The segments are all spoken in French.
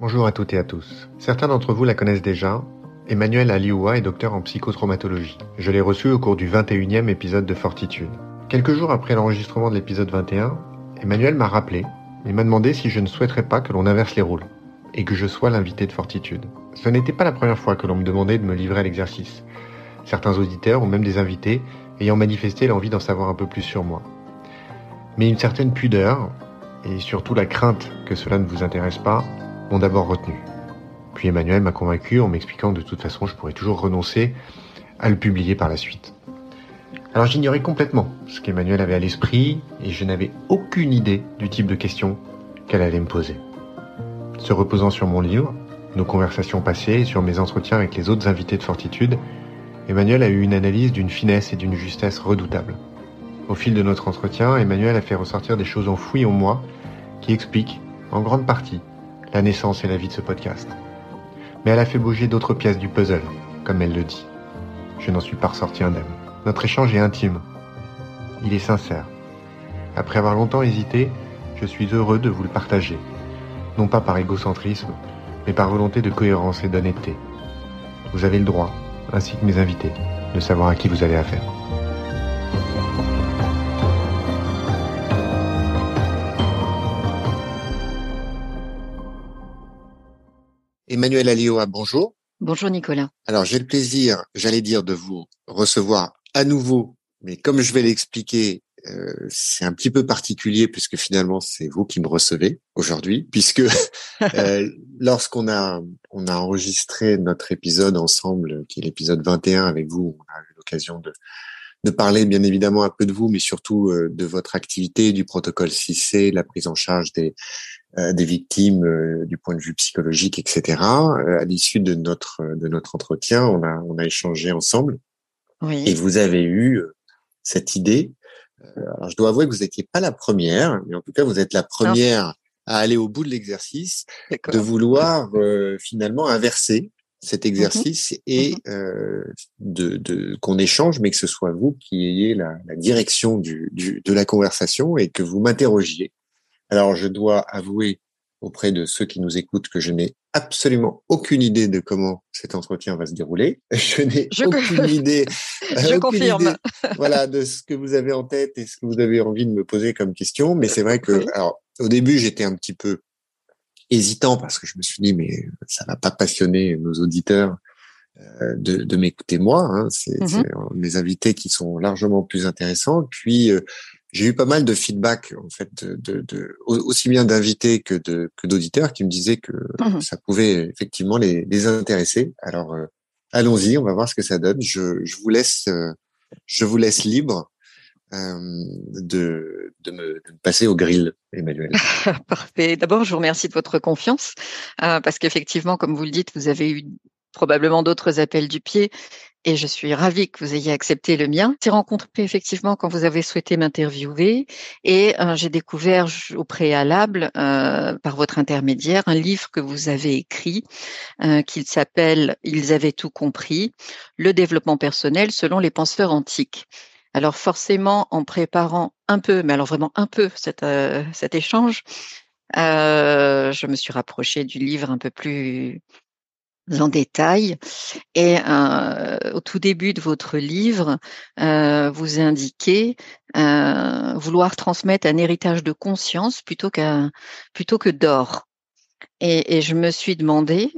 Bonjour à toutes et à tous. Certains d'entre vous la connaissent déjà. Emmanuel Alioua est docteur en psychotraumatologie. Je l'ai reçu au cours du 21e épisode de Fortitude. Quelques jours après l'enregistrement de l'épisode 21, Emmanuel m'a rappelé et m'a demandé si je ne souhaiterais pas que l'on inverse les rôles et que je sois l'invité de Fortitude. Ce n'était pas la première fois que l'on me demandait de me livrer à l'exercice. Certains auditeurs ou même des invités ayant manifesté l'envie d'en savoir un peu plus sur moi. Mais une certaine pudeur, et surtout la crainte que cela ne vous intéresse pas, m'ont d'abord retenu. Puis Emmanuel m'a convaincu en m'expliquant que de toute façon je pourrais toujours renoncer à le publier par la suite. Alors j'ignorais complètement ce qu'Emmanuel avait à l'esprit et je n'avais aucune idée du type de questions qu'elle allait me poser. Se reposant sur mon livre, nos conversations passées et sur mes entretiens avec les autres invités de Fortitude, Emmanuel a eu une analyse d'une finesse et d'une justesse redoutables. Au fil de notre entretien, Emmanuel a fait ressortir des choses enfouies en moi qui expliquent, en grande partie, la naissance et la vie de ce podcast. Mais elle a fait bouger d'autres pièces du puzzle, comme elle le dit. Je n'en suis pas ressorti indemne. Notre échange est intime. Il est sincère. Après avoir longtemps hésité, je suis heureux de vous le partager. Non pas par égocentrisme, mais par volonté de cohérence et d'honnêteté. Vous avez le droit, ainsi que mes invités, de savoir à qui vous avez affaire. Emmanuel Alioa, bonjour. Bonjour Nicolas. Alors j'ai le plaisir, j'allais dire, de vous recevoir à nouveau, mais comme je vais l'expliquer, euh, c'est un petit peu particulier puisque finalement c'est vous qui me recevez aujourd'hui, puisque euh, lorsqu'on a on a enregistré notre épisode ensemble, qui est l'épisode 21 avec vous, on a eu l'occasion de de parler bien évidemment un peu de vous, mais surtout euh, de votre activité, du protocole 6C, la prise en charge des euh, des victimes euh, du point de vue psychologique, etc. Euh, à l'issue de notre de notre entretien, on a on a échangé ensemble oui. et vous avez eu cette idée. Alors je dois avouer que vous n'étiez pas la première, mais en tout cas vous êtes la première non. à aller au bout de l'exercice, de vouloir finalement inverser cet exercice mmh et mmh euh, de, de qu'on échange, mais que ce soit vous qui ayez la, la direction du, du, de la conversation et que vous m'interrogiez alors, je dois avouer auprès de ceux qui nous écoutent que je n'ai absolument aucune idée de comment cet entretien va se dérouler. Je n'ai aucune idée. je confirme. voilà, de ce que vous avez en tête et ce que vous avez envie de me poser comme question. Mais c'est vrai que, oui. alors, au début, j'étais un petit peu hésitant parce que je me suis dit, mais ça va pas passionner nos auditeurs euh, de, de m'écouter moi. Hein. C'est mm -hmm. mes invités qui sont largement plus intéressants. Puis, euh, j'ai eu pas mal de feedback en fait de, de aussi bien d'invités que de que d'auditeurs qui me disaient que mmh. ça pouvait effectivement les, les intéresser. Alors euh, allons-y, on va voir ce que ça donne. Je, je vous laisse euh, je vous laisse libre de, de, me, passer au grill, Emmanuel. Parfait. D'abord, je vous remercie de votre confiance parce qu'effectivement, comme vous le dites, vous avez eu probablement d'autres appels du pied et je suis ravie que vous ayez accepté le mien. J'ai rencontré effectivement quand vous avez souhaité m'interviewer et euh, j'ai découvert au préalable, euh, par votre intermédiaire, un livre que vous avez écrit euh, qui s'appelle Ils avaient tout compris, le développement personnel selon les penseurs antiques. Alors forcément, en préparant un peu, mais alors vraiment un peu cet, euh, échange, euh, je me suis rapprochée du livre un peu plus en détail. Et euh, au tout début de votre livre, vous indiquez vouloir transmettre un héritage de conscience plutôt plutôt que d'or. Et, et, je me suis demandé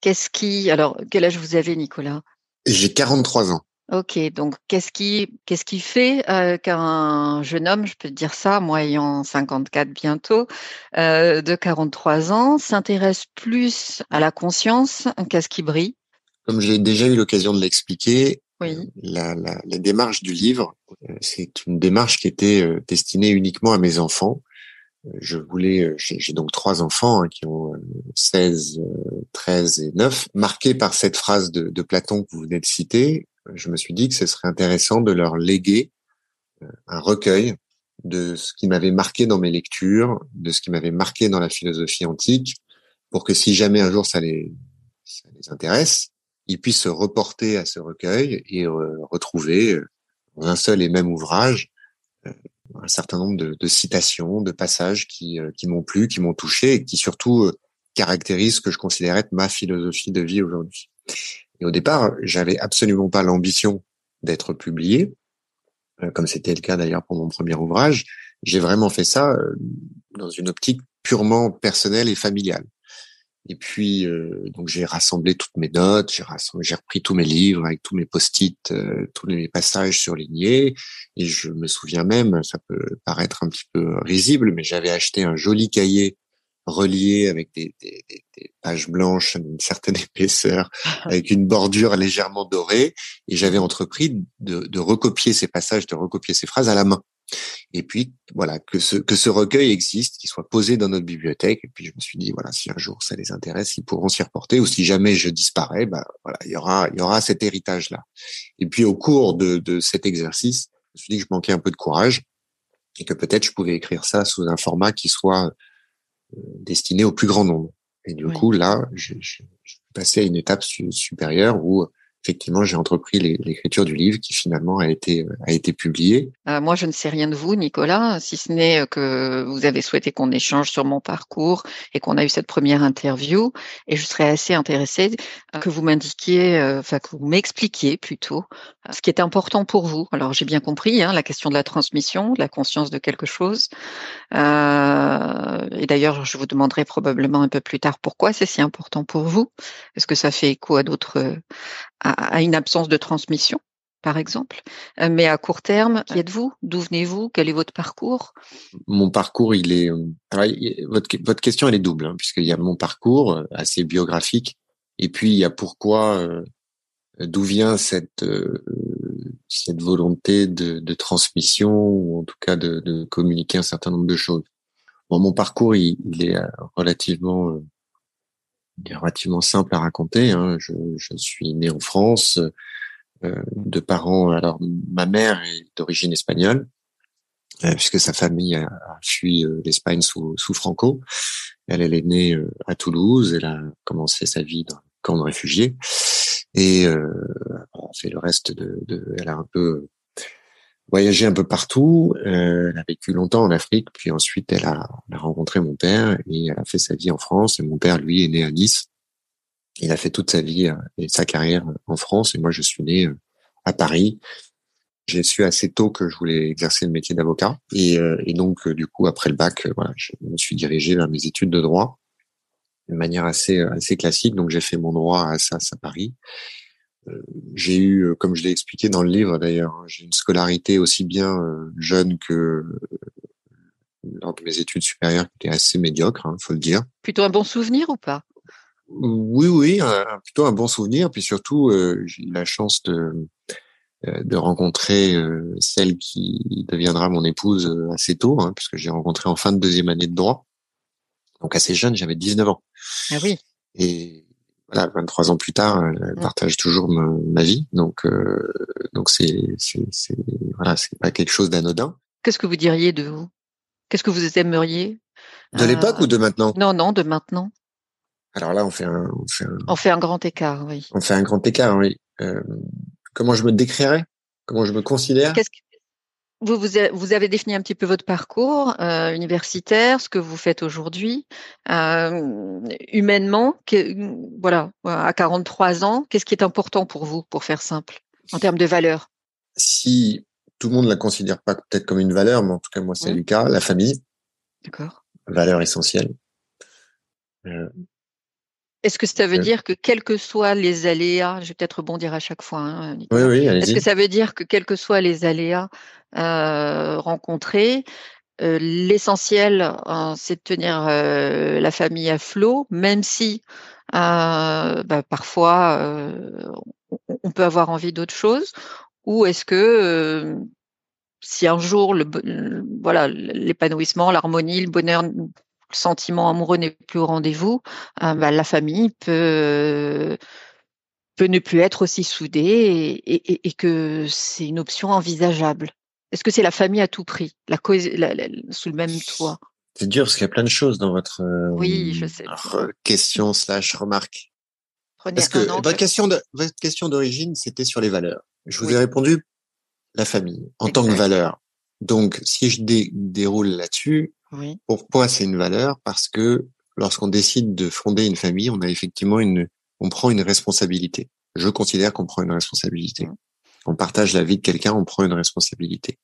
qu'est-ce qui. Alors, quel âge vous avez, Nicolas? J'ai 43 ans. Ok, donc qu'est-ce qui qu'est-ce qui fait euh, qu'un jeune homme, je peux dire ça, moi ayant 54 bientôt, euh, de 43 ans, s'intéresse plus à la conscience qu'à ce qui brille? Comme j'ai déjà eu l'occasion de l'expliquer, oui. la, la, la, démarche du livre, euh, c'est une démarche qui était euh, destinée uniquement à mes enfants. Euh, je voulais, j'ai donc trois enfants hein, qui ont 16, 13 et 9, marqués par cette phrase de, de Platon que vous venez de citer, je me suis dit que ce serait intéressant de leur léguer euh, un recueil de ce qui m'avait marqué dans mes lectures, de ce qui m'avait marqué dans la philosophie antique, pour que si jamais un jour ça les, intéresse, ils puissent se reporter à ce recueil et euh, retrouver euh, dans un seul et même ouvrage un certain nombre de, citations, de passages qui, qui m'ont plu, qui m'ont touché et qui surtout caractérise ce que je considérais être ma philosophie de vie aujourd'hui. Et au départ, j'avais absolument pas l'ambition d'être publié, euh, comme c'était le cas d'ailleurs pour mon premier ouvrage. J'ai vraiment fait ça euh, dans une optique purement personnelle et familiale. Et puis, euh, donc j'ai rassemblé toutes mes notes, j'ai j'ai repris tous mes livres avec tous mes post-it, tous mes passages surlignés. Et je me souviens même, ça peut paraître un petit peu risible, mais j'avais acheté un joli cahier relié avec des, des, des, pages blanches d'une certaine épaisseur, avec une bordure légèrement dorée, et j'avais entrepris de, de, recopier ces passages, de recopier ces phrases à la main. Et puis voilà que ce que ce recueil existe, qu'il soit posé dans notre bibliothèque. Et puis je me suis dit voilà si un jour ça les intéresse, ils pourront s'y reporter. Ou si jamais je disparais, bah voilà il y aura il y aura cet héritage là. Et puis au cours de, de cet exercice, je me suis dit que je manquais un peu de courage et que peut-être je pouvais écrire ça sous un format qui soit destiné au plus grand nombre. Et du coup, là, je, je, je, suis passé à une étape supérieure où effectivement, j'ai entrepris l'écriture du livre qui finalement a été a été publié. Euh, moi, je ne sais rien de vous, Nicolas, si ce n'est que vous avez souhaité qu'on échange sur mon parcours et qu'on a eu cette première interview. Et je serais assez intéressée euh, que vous m'indiquiez, euh, enfin que vous m'expliquiez plutôt ce qui est important pour vous. Alors, j'ai bien compris hein, la question de la transmission, de la conscience de quelque chose. Euh, et d'ailleurs, je vous demanderai probablement un peu plus tard pourquoi c'est si important pour vous. Est-ce que ça fait écho à d'autres une absence de transmission, par exemple. Euh, mais à court terme, qui êtes-vous? D'où venez-vous? Quel est votre parcours? Mon parcours, il est. Euh, votre, votre question, elle est double, hein, puisqu'il y a mon parcours euh, assez biographique, et puis il y a pourquoi, d'où vient cette cette volonté de, de, transmission ou en tout cas de, de, communiquer un certain nombre de choses. Bon, mon parcours, il, il est relativement relativement simple à raconter. Hein. Je, je, suis né en France euh, de parents. Alors ma mère est d'origine espagnole euh, puisque sa famille a, fui euh, l'Espagne sous, sous, Franco. Elle, elle est née euh, à Toulouse. Elle a commencé sa vie dans un camp de réfugiés et euh, fait le reste de, de, Elle a un peu voyagé un peu partout. Euh, elle a vécu longtemps en Afrique, puis ensuite elle a, elle a, rencontré mon père et elle a fait sa vie en France. Et mon père, lui, est né à Nice. Il a fait toute sa vie euh, et sa carrière en France. Et moi, je suis né euh, à Paris. J'ai su assez tôt que je voulais exercer le métier d'avocat. Et, et, donc, du coup, après le bac, voilà, je me suis dirigé vers mes études de droit de manière assez assez classique. Donc, j'ai fait mon droit à SAS à Paris j'ai eu, euh, comme je l'ai expliqué dans le livre d'ailleurs, hein, j'ai une scolarité aussi bien euh, jeune que euh, lors de mes études supérieures qui était assez médiocre, il hein, faut le dire. Plutôt un bon souvenir ou pas? Oui, oui, plutôt un bon souvenir. Puis surtout, j'ai eu la chance de de rencontrer celle qui deviendra mon épouse assez tôt, hein, puisque j'ai rencontré en fin de deuxième année de droit. Donc assez jeune, j'avais 19 ans. Ah oui. Et voilà, 23 ans plus tard, elle partage toujours ma, vie. Donc, euh, donc c'est, c'est, c'est, voilà, c'est pas quelque chose d'anodin. Qu'est-ce que vous diriez de vous? Qu'est-ce que vous aimeriez? De l'époque ou de maintenant? Non, non, de maintenant. Alors là, on fait un, on fait un, on fait un grand écart, oui. On fait un grand écart, oui. Euh, comment je me décrirais? Comment je me considère? Qu'est-ce vous, vous, avez défini un petit peu votre parcours euh, universitaire, ce que vous faites aujourd'hui. Euh, humainement, voilà, à 43 ans, qu'est-ce qui est important pour vous, pour faire simple, en termes de valeur? Si tout le monde ne la considère pas peut-être comme une valeur, mais en tout cas, moi, c'est le cas, la famille. D'accord. Valeur essentielle. Euh, est-ce que ça veut dire que quels que soient les aléas, je vais peut-être rebondir à chaque fois, hein, oui, oui, est-ce que ça veut dire que quels que soient les aléas euh, rencontrés, euh, l'essentiel, euh, c'est de tenir euh, la famille à flot, même si euh, bah, parfois on, on, peut avoir envie d'autre chose, ou est-ce que si un jour le, voilà l'épanouissement, l'harmonie, le bonheur le sentiment amoureux n'est plus au rendez-vous, euh, bah, la famille peut peut ne plus être aussi soudée et, et, et que c'est une option envisageable. Est-ce que c'est la famille à tout prix, la, la, sous le même toit? C'est dur parce qu'il y a plein de choses dans votre oui, je sais. question slash remarque. parce que votre question de votre question d'origine c'était sur les valeurs. Je vous ai répondu la famille en tant que valeur. Donc si je déroule là-dessus, oui. Pourquoi c'est une valeur? Parce que lorsqu'on décide de fonder une famille, on a effectivement une, on prend une responsabilité. Je considère qu'on prend une responsabilité. Mmh. On partage la vie de quelqu'un, on prend une responsabilité.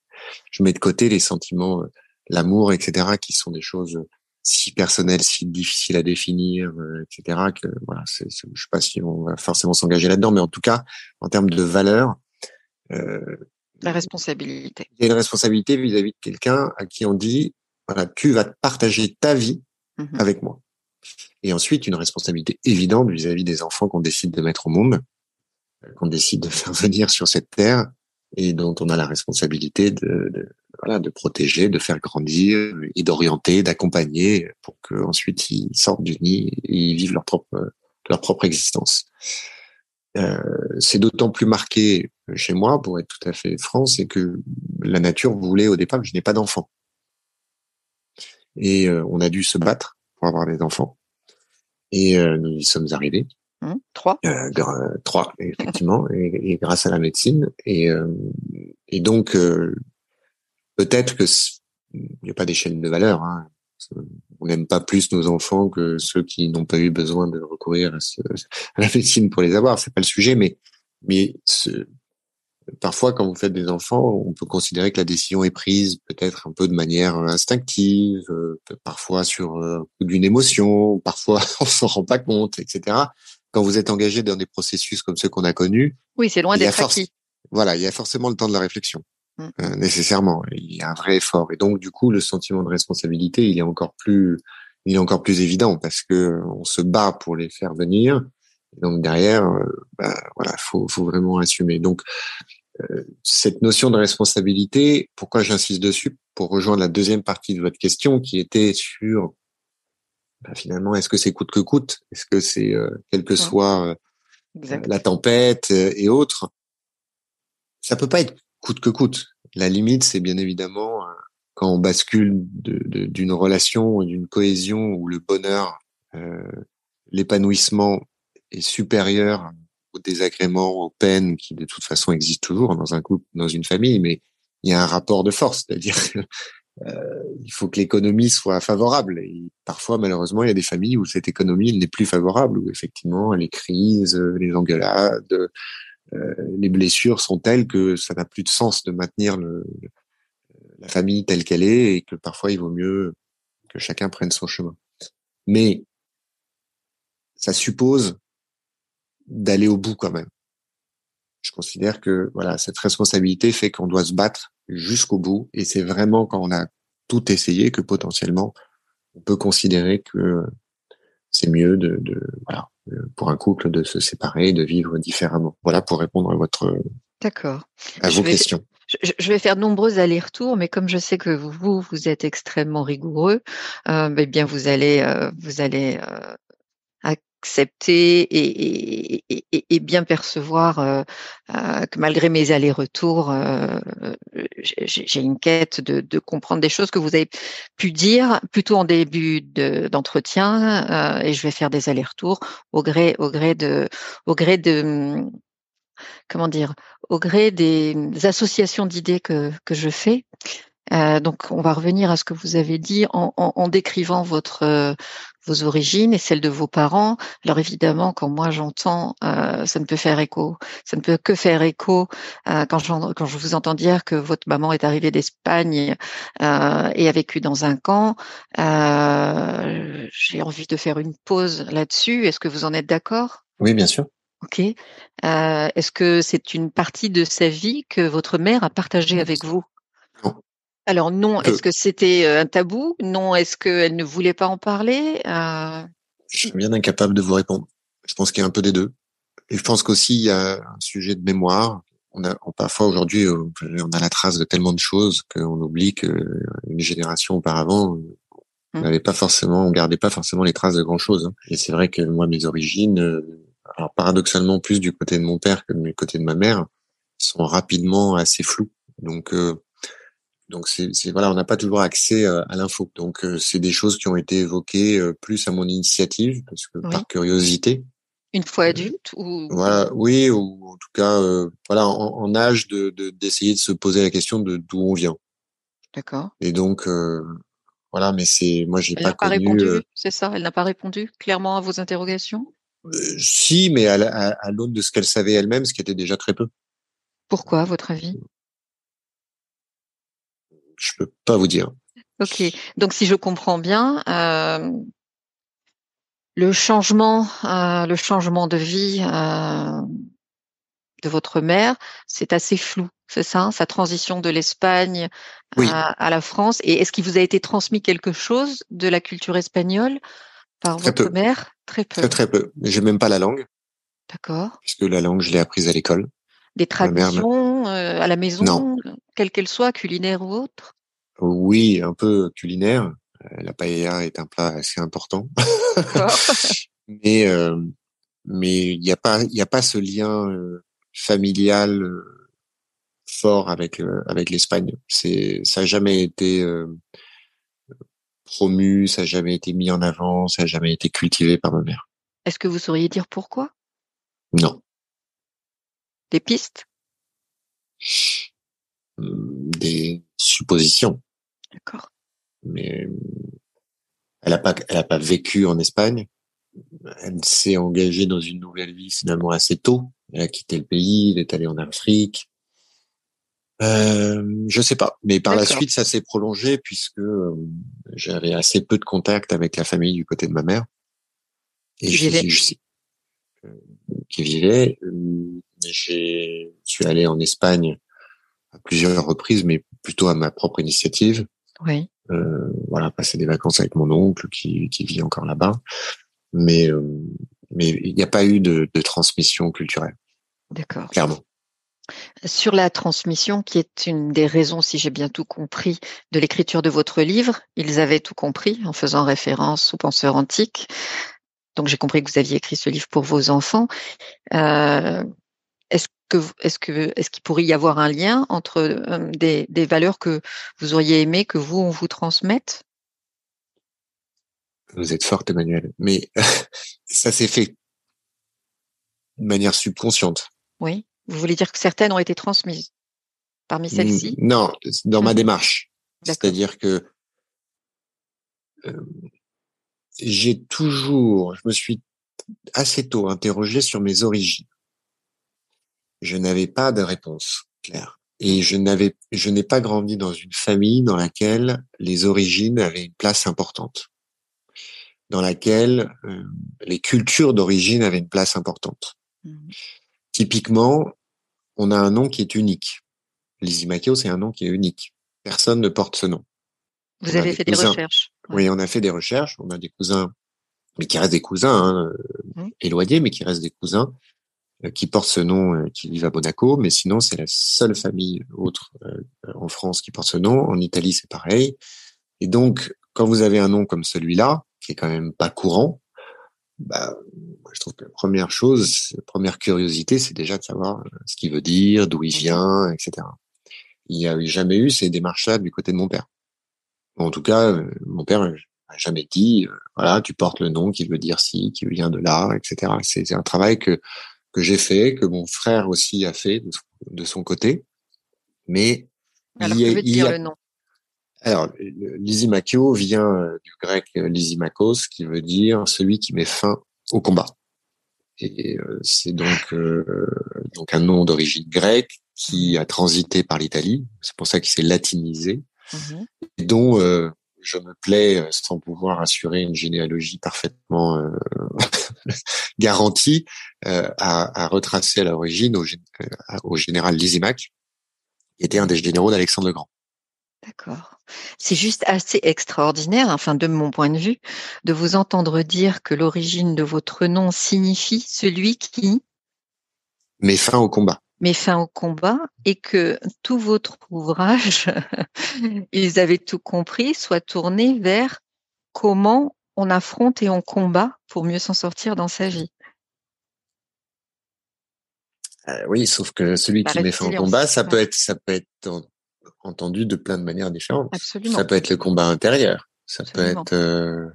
Je mets de côté les sentiments, euh, l'amour, etc., qui sont des choses si personnelles, si difficiles à définir, euh, etc. Que voilà, je sais pas si on va forcément s'engager là-dedans, mais en tout cas, en termes de valeur, euh, la responsabilité. Il y a une responsabilité vis-à-vis de quelqu'un à qui on dit voilà, tu vas partager ta vie mmh avec moi. Et ensuite, une responsabilité évidente vis-à-vis des enfants qu'on décide de mettre au monde, qu'on décide de faire venir sur cette terre et dont on a la responsabilité de, de voilà, de protéger, de faire grandir et d'orienter, d'accompagner pour qu'ensuite ils sortent du nid et ils vivent leur propre leur propre existence. Euh, c'est d'autant plus marqué chez moi, pour être tout à fait franc, c'est que la nature voulait au départ que je n'ai pas d'enfants. Et euh, on a dû se battre pour avoir des enfants. Et euh, nous y sommes arrivés. Mmh, trois. Euh, trois, effectivement, et, et, grâce à la médecine. Et, et donc, peut-être que il n'y a pas d'échelle de valeur. Hein. On n'aime pas plus nos enfants que ceux qui n'ont pas eu besoin de recourir à, ce, à, la médecine pour les avoir. C'est pas le sujet, mais mais ce, parfois, quand vous faites des enfants, on peut considérer que la décision est prise peut-être un peu de manière euh, instinctive, euh, parfois sur euh, d'une émotion, parfois on s'en rend pas compte, etc. Quand vous êtes engagé dans des processus comme ceux qu'on a connus, oui, c'est loin d'être acquis. Voilà, il y a forcément le temps de la réflexion, mmh. nécessairement. Il y a un vrai effort, et donc du coup, le sentiment de responsabilité, il est encore plus, il est encore plus évident parce que on se bat pour les faire venir. donc derrière, bah, voilà, faut, faut vraiment assumer. Donc euh, cette notion de responsabilité, pourquoi j'insiste dessus? Pour rejoindre la deuxième partie de votre question qui était sur bah, finalement, est-ce que c'est coûte que coûte? Est-ce que c'est euh, quelle que soit euh, la tempête et autres? Ça peut pas être coûte que coûte. La limite, c'est bien évidemment quand on bascule d'une relation, d'une cohésion où le bonheur, l'épanouissement est supérieur aux désagréments, aux peines qui de toute façon existent toujours dans un couple, dans une famille, mais il y a un rapport de force, c'est-à-dire euh, il faut que l'économie soit favorable. Parfois, malheureusement, il y a des familles où cette économie n'est plus favorable, où effectivement les crises, les engueulades, euh, les blessures sont telles que ça n'a plus de sens de maintenir le, la famille telle qu'elle est et que parfois il vaut mieux que chacun prenne son chemin. Mais ça suppose d'aller au bout quand même. Je considère que voilà cette responsabilité fait qu'on doit se battre jusqu'au bout et c'est vraiment quand on a tout essayé que potentiellement on peut considérer que c'est mieux de, de voilà pour un couple de se séparer, de vivre différemment. Voilà pour répondre à votre d'accord à vos questions. Je, vais faire de nombreux allers-retours, mais comme je sais que vous, vous êtes extrêmement rigoureux, euh, eh bien vous allez, euh, vous allez euh, accepter et, bien percevoir euh, euh, que malgré mes allers-retours, euh, j'ai une quête de, comprendre des choses que vous avez pu dire plutôt en début d'entretien et je vais faire des allers-retours au gré, des associations d'idées que je fais. Euh, donc, on va revenir à ce que vous avez dit en, en, en décrivant votre euh, vos origines et celles de vos parents. Alors évidemment, quand moi j'entends, euh, ça ne peut faire écho, ça ne peut que faire écho euh, quand, quand je vous entends dire que votre maman est arrivée d'Espagne euh, et a vécu dans un camp. J'ai envie de faire une pause là-dessus. Est-ce que vous en êtes d'accord? Oui, bien sûr. Ok. Est-ce que c'est une partie de sa vie que votre mère a partagée avec vous? Alors non, est-ce que c'était un tabou? Non, est-ce qu'elle ne voulait pas en parler? Euh... Je suis bien incapable de vous répondre. Je pense qu'il y a un peu des deux. Et je pense qu'aussi il y a un sujet de mémoire. On a parfois aujourd'hui on a la trace de tellement de choses qu'on oublie qu'une génération auparavant on mmh. n'avait pas forcément, on gardait pas forcément les traces de grand chose. Hein. Et c'est vrai que moi mes origines, alors paradoxalement plus du côté de mon père que du côté de ma mère, sont rapidement assez floues. Donc euh, donc c'est voilà, on n'a pas toujours accès euh, à l'info. Donc euh, c'est des choses qui ont été évoquées euh, plus à mon initiative parce que par curiosité. Une fois adulte ou voilà, oui, ou en tout cas voilà en, âge de d'essayer de, se poser la question de d'où on vient. D'accord. Et donc voilà, mais c'est moi j'ai Elle pas n'a pas connu. répondu, c'est ça? Elle n'a pas répondu clairement à vos interrogations? Euh, si, mais à l'aune de ce qu'elle savait elle-même, ce qui était déjà très peu. Pourquoi, à votre avis? Je peux pas vous dire. Ok, donc si je comprends bien, euh, le changement, euh, le changement de vie euh, de votre mère, c'est assez flou, c'est ça Sa transition de l'Espagne Oui. à, à la France. Et est-ce qu'il vous a été transmis quelque chose de la culture espagnole par Très votre peu. mère? Très peu. Très très peu. J'ai même pas la langue, D'accord. puisque la langue je l'ai apprise à l'école. Des traditions euh, à la maison, Non. quelles qu'elles soient, culinaires ou autres Oui, un peu culinaire. Euh, La paella est un plat assez important, mais euh, mais il n'y a pas il a pas ce lien euh, familial euh, fort avec avec l'Espagne. C'est ça a jamais été promu, ça a jamais été mis en avant, ça a jamais été cultivé par ma mère. Est-ce que vous sauriez dire pourquoi? Non. Des pistes? Des suppositions. D'accord. mais elle a pas elle a pas vécu en Espagne. Elle s'est engagée dans une nouvelle vie finalement assez tôt. Elle a quitté le pays, elle est allée en Afrique. Euh, je sais pas, mais par la suite ça s'est prolongé puisque euh, j'avais assez peu de contact avec la famille du côté de ma mère et Qui vivait. je- euh, qui vivait. J'ai je suis allé en Espagne à plusieurs reprises, mais plutôt à ma propre initiative Oui. euh, voilà, passer des vacances avec mon oncle qui, qui vit encore là-bas. Mais euh, mais il n'y a pas eu de, de transmission culturelle, D'accord. clairement. Sur la transmission, qui est une des raisons, si j'ai bien tout compris, de l'écriture de votre livre, ils avaient tout compris en faisant référence aux penseurs antiques. Donc j'ai compris que vous aviez écrit ce livre pour vos enfants. Euh, que est-ce que est-ce qu'il pourrait y avoir un lien entre euh, des, des valeurs que vous auriez aimé que vous on vous transmette? Vous êtes forte, Emmanuel. Mais ça s'est fait de manière subconsciente. Oui. Vous voulez dire que certaines ont été transmises parmi celles-ci? Non, dans ma Mhm. démarche. C'est-à-dire que euh, j'ai toujours, je me suis assez tôt interrogé sur mes origines. Je n'avais pas de réponse claire. Et je n'avais, je n'ai pas grandi dans une famille dans laquelle les origines avaient une place importante, dans laquelle euh, les cultures d'origine avaient une place importante. Mhm. Typiquement, on a un nom qui est unique. Lysimakio, c'est un nom qui est unique. Personne ne porte ce nom. Vous On avez des fait des recherches. Ouais. Oui, on a fait des recherches. On a des cousins, mais qui restent des cousins hein, Mhm. éloignés, mais qui restent des cousins qui portent ce nom, euh, qui vivent à Monaco. Mais sinon, c'est la seule famille autre euh, en France qui porte ce nom. En Italie, c'est pareil. Et donc, quand vous avez un nom comme celui-là, qui est quand même pas courant, bah, moi, je trouve que la première chose, la première curiosité, c'est déjà de savoir euh, ce qu'il veut dire, d'où il vient, etc. Il n'y a jamais eu ces démarches-là du côté de mon père. En tout cas, euh, mon père n'a jamais dit, euh, voilà, tu portes le nom qui veut dire ci, qui vient de là, etc. C'est un travail que que j'ai fait, que mon frère aussi a fait de, son- de son côté. Mais Alors il veut il y dire a- le nom? Alors, lysimakio vient euh, du grec euh, lysimakos, qui veut dire celui qui met fin au combat. Et euh, c'est donc euh, donc un nom d'origine grecque qui a transité par l'Italie. C'est pour ça qu'il s'est latinisé, Mhm. et dont euh, je me plais, euh, sans pouvoir assurer une généalogie parfaitement euh, garantie, euh, à, à retracer à l'origine au, euh, au général Lysimaque, qui était un des généraux d'Alexandre le Grand. D'accord. C'est juste assez extraordinaire, enfin de mon point de vue, de vous entendre dire que l'origine de votre nom signifie celui qui Mais fin au combat. met fin au combat et que tout votre ouvrage, ils avaient tout compris, soit tourné vers comment on affronte et on combat pour mieux s'en sortir dans sa vie. Euh, oui, sauf que celui La qui met fin au combat, ça ouais. peut être, ça peut être en- entendu de plein de manières différentes. Absolument. Ça peut être le combat intérieur. Ça Absolument. peut être. euh,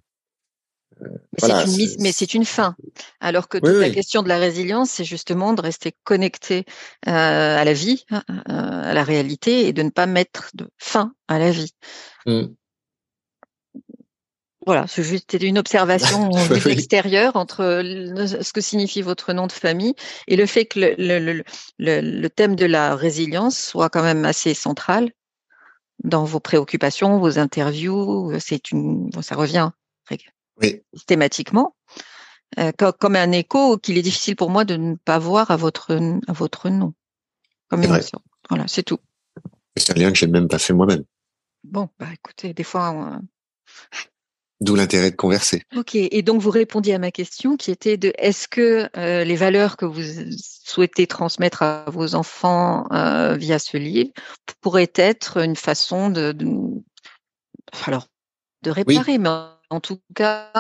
Mais Voilà, c'est une mise, c'est- mais c'est une fin. Alors que Oui, toute la oui. question de la résilience, c'est justement de rester connecté euh, à la vie, euh, à la réalité, et de ne pas mettre de fin à la vie. hmm. Voilà, c'est juste une observation de l'extérieur entre ce que signifie votre nom de famille et le fait que le, le, le, le, thème de la résilience soit quand même assez central dans vos préoccupations, vos interviews. C'est une, ça revient systématiquement euh, comme un écho qu'il est difficile pour moi de ne pas voir à votre à votre nom. Comme Voilà, c'est tout. C'est un lien que j'ai même pas fait moi-même. Bon, bah écoutez, des fois. D'où l'intérêt de converser. Ok, et donc vous répondiez à ma question qui était de est-ce que euh, les valeurs que vous souhaitez transmettre à vos enfants euh, via ce livre pourraient être une façon de, alors de réparer, mais en tout cas,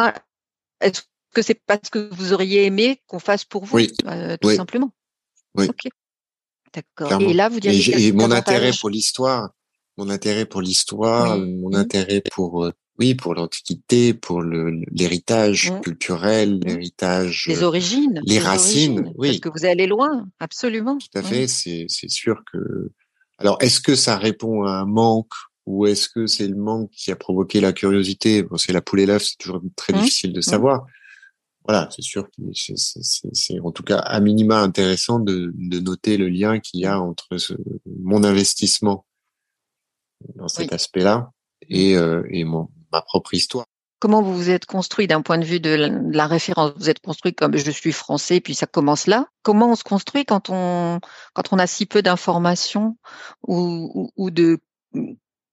est-ce que c'est parce que vous auriez aimé qu'on fasse pour vous, oui. Euh, tout simplement? Oui. D'accord. Et là, vous diriez et, mon intérêt pour l'histoire, mon intérêt pour l'histoire, mon mmh. intérêt pour oui, pour l'Antiquité, pour l'héritage mmh. culturel, mmh. l'héritage, les origines, les, racines. oui, parce que vous allez loin, absolument. Tout à fait. C'est c'est sûr que. Alors, est-ce que ça répond à un manque ou est-ce que c'est le manque qui a provoqué la curiosité? Bon, c'est la poule et l'œuf, c'est toujours très mmh. difficile de savoir. Voilà, c'est sûr que c'est en tout cas à minima intéressant de, de noter le lien qu'il y a entre ce, mon investissement dans cet aspect-là et, euh, et mon, ma propre histoire. Comment vous vous êtes construit d'un point de vue de la, référence? Vous êtes construit comme je suis français, puis ça commence là. Comment on se construit quand on quand on a si peu d'informations ou, ou, de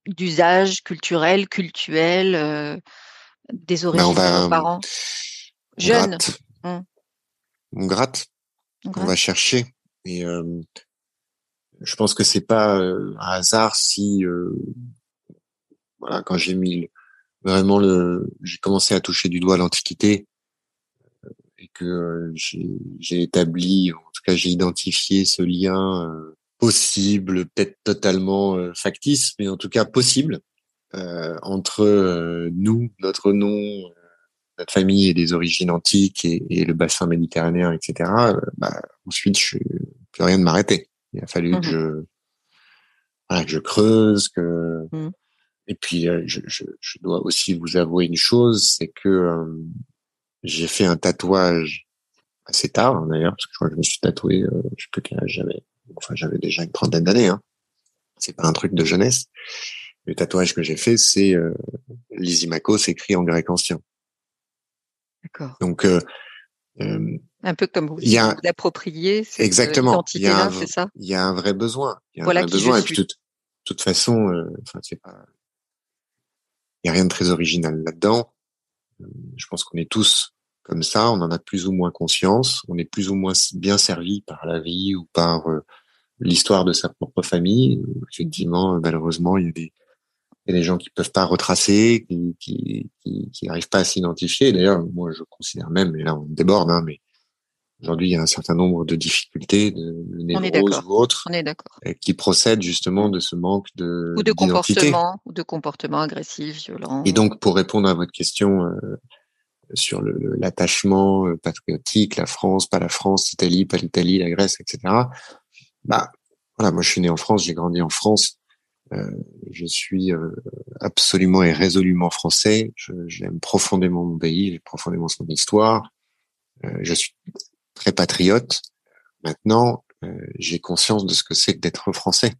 d'usage culturel, cultuel, euh, des ben, origines de nos parents? jeunes hum. on, gratte. on va chercher. Et euh, je pense que c'est pas euh, un hasard si voilà quand j'ai mis vraiment le, j'ai commencé à toucher du doigt l'Antiquité euh, et que euh, j'ai établi, en tout cas j'ai identifié ce lien euh, possible, peut-être totalement factice, mais en tout cas possible euh, entre nous, notre nom, notre famille et des origines antiques et, et le bassin méditerranéen, etc. Bah, ensuite, je plus rien de m'arrêter. Il a fallu que mmh je voilà, que je creuse, que mmh. Et puis, euh, je, je, je, dois aussi vous avouer une chose, c'est que euh, j'ai fait un tatouage assez tard, hein, d'ailleurs, parce que je crois que je me suis tatoué, euh, je sais plus quel âge j'avais. Enfin, j'avais déjà une trentaine d'années. Hein. C'est pas un truc de jeunesse. Le tatouage que j'ai fait, c'est euh, Lysimachos écrit en grec ancien. D'accord. Donc, euh, un peu comme vous, il y a l'approprier. Exactement. Il y a un, ça? Il y a un vrai besoin. Il y a un vrai besoin. Et puis, de toute façon, enfin, c'est pas il n'y a rien de très original là-dedans. Je pense qu'on est tous comme ça, on en a plus ou moins conscience, on est plus ou moins bien servi par la vie ou par euh, l'histoire de sa propre famille. Effectivement, malheureusement, il y a des, il y a des gens qui peuvent pas retracer, qui qui qui n'arrivent pas à s'identifier. D'ailleurs, moi, je considère même, et là on déborde, hein, mais Aujourd'hui, il y a un certain nombre de difficultés, de névroses ou autres, qui procèdent justement de ce manque de ou de comportement, ou de comportement agressif, violent. Et donc, pour répondre à votre question euh, sur l'attachement euh, patriotique, la France, pas la France, l'Italie, pas l'Italie, la Grèce, etc. Bah, voilà, moi, je suis né en France, j'ai grandi en France. Euh, je suis euh, absolument et résolument français. J'aime profondément mon pays, j'aime profondément son histoire. Euh, je suis très patriote. Maintenant, euh, j'ai conscience de ce que c'est que d'être français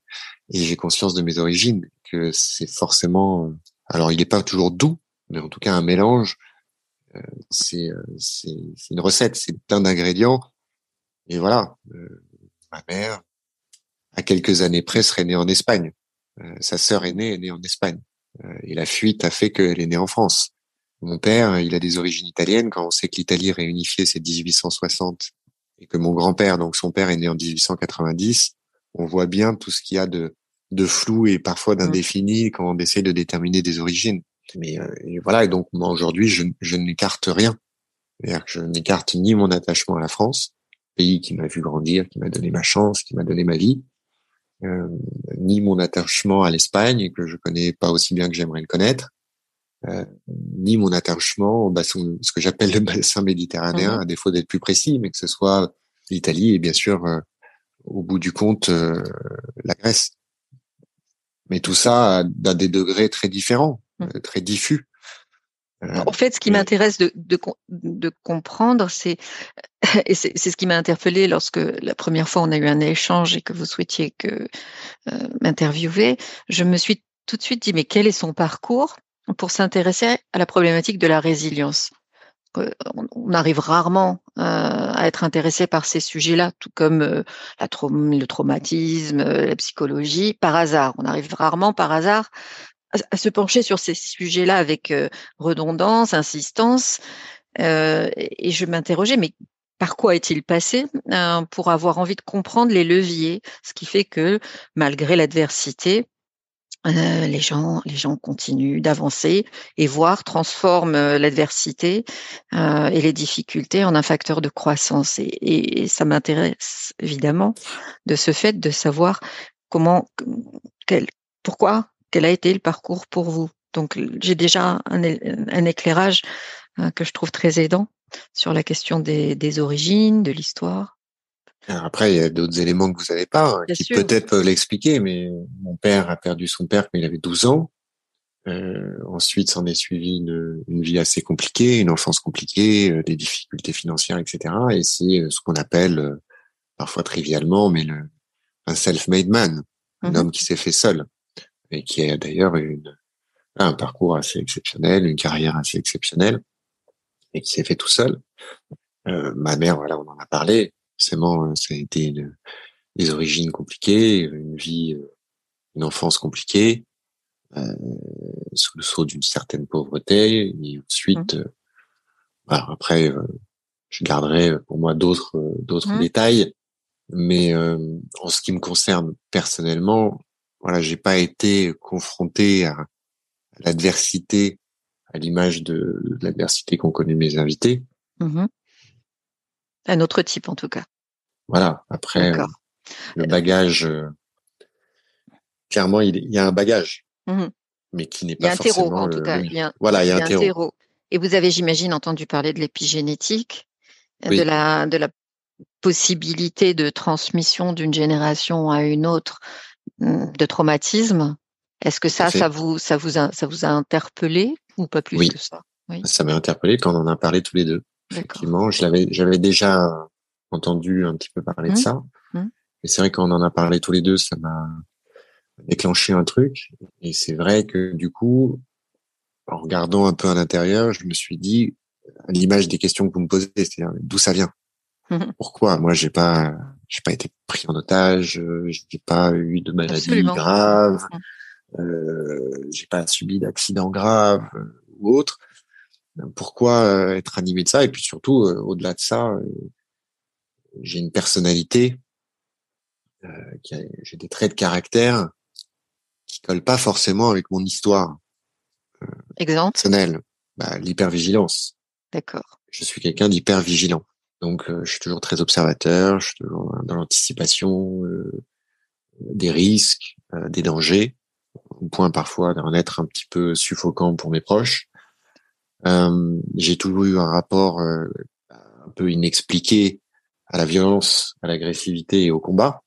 et j'ai conscience de mes origines, que c'est forcément. Euh, alors, il n'est pas toujours doux, mais en tout cas un mélange. Euh, c'est une recette, c'est plein d'ingrédients. Et voilà, ma mère, à quelques années près, serait née en Espagne. sa sœur aînée est née en Espagne. et la fuite a fait qu'elle est née en France. Mon père, il a des origines italiennes. Quand on sait que l'Italie réunifiée, c'est 1860, et que mon grand-père, donc son père, est né en 1890, on voit bien tout ce qu'il y a de, de flou et parfois mmh. d'indéfini quand on essaie de déterminer des origines. Mais euh, voilà, et donc moi aujourd'hui, je, je n'écarte rien. C'est-à-dire que je n'écarte ni mon attachement à la France, pays qui m'a vu grandir, qui m'a donné ma chance, qui m'a donné ma vie, euh, ni mon attachement à l'Espagne, que je connais pas aussi bien que j'aimerais le connaître, euh, ni mon attachement au bassin, ce que j'appelle le bassin méditerranéen, mhm. à défaut d'être plus précis, mais que ce soit l'Italie et bien sûr, euh, au bout du compte, euh, la Grèce. Mais tout ça à, des degrés très différents, mhm. très diffus. en fait, ce qui m'intéresse de, de, de, comprendre, c'est et c'est ce qui m'a interpellé lorsque la première fois on a eu un échange et que vous souhaitiez que euh, m'interviewer, je me suis tout de suite dit mais quel est son parcours? Pour s'intéresser à la problématique de la résilience. On arrive rarement euh, à être intéressé par ces sujets-là, tout comme euh, le traumatisme, euh, la psychologie, par hasard. On arrive rarement par hasard à, se pencher sur ces sujets-là avec redondance, insistance. et je m'interrogeais, mais par quoi est-il passé pour avoir envie de comprendre les leviers, ce qui fait que malgré l'adversité, euh, les gens, les gens continuent d'avancer et voire transforment euh, l'adversité euh, et les difficultés en un facteur de croissance. Et, et, ça m'intéresse évidemment de ce fait de savoir comment, quel, pourquoi, quel a été le parcours pour vous. Donc j'ai déjà un, un éclairage que je trouve très aidant sur la question des, des origines, de l'histoire. Après, il y a d'autres éléments que vous n'avez pas, hein, qui peut-être peuvent l'expliquer, mais mon père a perdu son père quand il avait 12 ans. Euh, ensuite, s'en est suivi une, une, vie assez compliquée, une enfance compliquée, euh, des difficultés financières, etc. Et c'est euh, ce qu'on appelle, euh, parfois trivialement, mais le, un self-made man, un mmh homme qui s'est fait seul, et qui a d'ailleurs un parcours assez exceptionnel, une carrière assez exceptionnelle, et qui s'est fait tout seul. Euh, ma mère, voilà, on en a parlé, forcément, euh, ça a été des origines compliquées, une vie, euh, une enfance compliquée, euh, sous le sceau d'une certaine pauvreté. Et ensuite, mmh. après, je garderai pour moi d'autres d'autres mmh. détails. Mais en ce qui me concerne personnellement, voilà, j'ai pas été confronté à, l'adversité, à l'image de, l'adversité qu'ont connu mes invités. Mmh un autre type en tout cas. Voilà. Après, euh, le bagage, euh, clairement, il, y a un bagage, mmh mais qui n'est pas forcément. Il y a un terreau, en tout cas. Il y a, voilà, il y a, un, terreau. Et vous avez, j'imagine, entendu parler de l'épigénétique, de la de la possibilité de transmission d'une génération à une autre mmh, de traumatisme. Est-ce que ça, ça vous, ça vous a, ça vous a interpellé ou pas plus que ça? Oui. Ça m'a interpellé quand on en a parlé tous les deux. Effectivement, je l'avais, j'avais déjà entendu un petit peu parler de mmh. ça. Mmh. Et c'est vrai qu'on en a parlé tous les deux, ça m'a déclenché un truc. Et c'est vrai que du coup, en regardant un peu à l'intérieur, je me suis dit, à l'image des questions que vous me posez, c'est-à-dire d'où ça vient? Mmh Pourquoi? Moi, j'ai pas, j'ai pas été pris en otage, j'ai pas eu de maladie grave, euh, j'ai pas subi d'accident grave euh, ou autre pourquoi euh, être animé de ça? Et puis surtout euh, au-delà de ça euh, j'ai une personnalité j'ai des traits de caractère qui collent pas forcément avec mon histoire exemple? personnelle. Bah, l'hypervigilance. D'accord. Je suis quelqu'un d'hyper vigilant donc je suis toujours très observateur je suis toujours dans l'anticipation des risques des dangers au point parfois d'en être un petit peu suffocant pour mes proches. euh, j'ai toujours eu un rapport euh, un peu inexpliqué à la violence, à l'agressivité et au combat.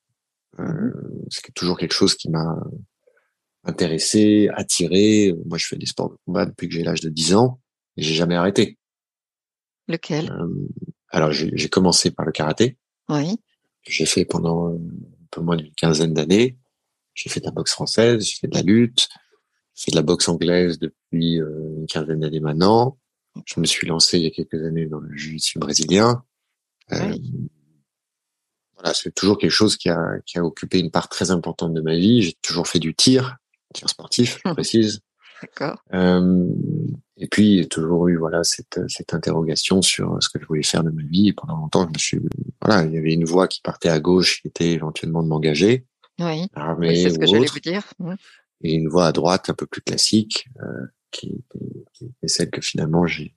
Euh, mhm. c'est toujours quelque chose qui m'a intéressé, attiré. Moi, je fais des sports de combat depuis que j'ai l'âge de 10 ans et j'ai jamais arrêté. Lequel? Euh, Alors, j'ai commencé par le karaté. Oui. J'ai fait pendant un peu moins d'une quinzaine d'années. J'ai fait de la boxe française, j'ai fait de la lutte, fais de la boxe anglaise depuis euh, une quinzaine d'années maintenant. Je me suis lancé il y a quelques années dans le jiu-jitsu brésilien. Euh, voilà, c'est toujours quelque chose qui a, qui a occupé une part très importante de ma vie. J'ai toujours fait du tir, tir sportif, je hum. précise. D'accord. Euh, et puis, j'ai toujours eu voilà cette, cette interrogation sur ce que je voulais faire de ma vie. Et pendant longtemps, je me suis voilà, il y avait une voie qui partait à gauche, qui était éventuellement de m'engager. Oui. c'est ce que j'allais vous dire. Et une voie à droite un peu plus classique euh, qui, qui, est celle que finalement j'ai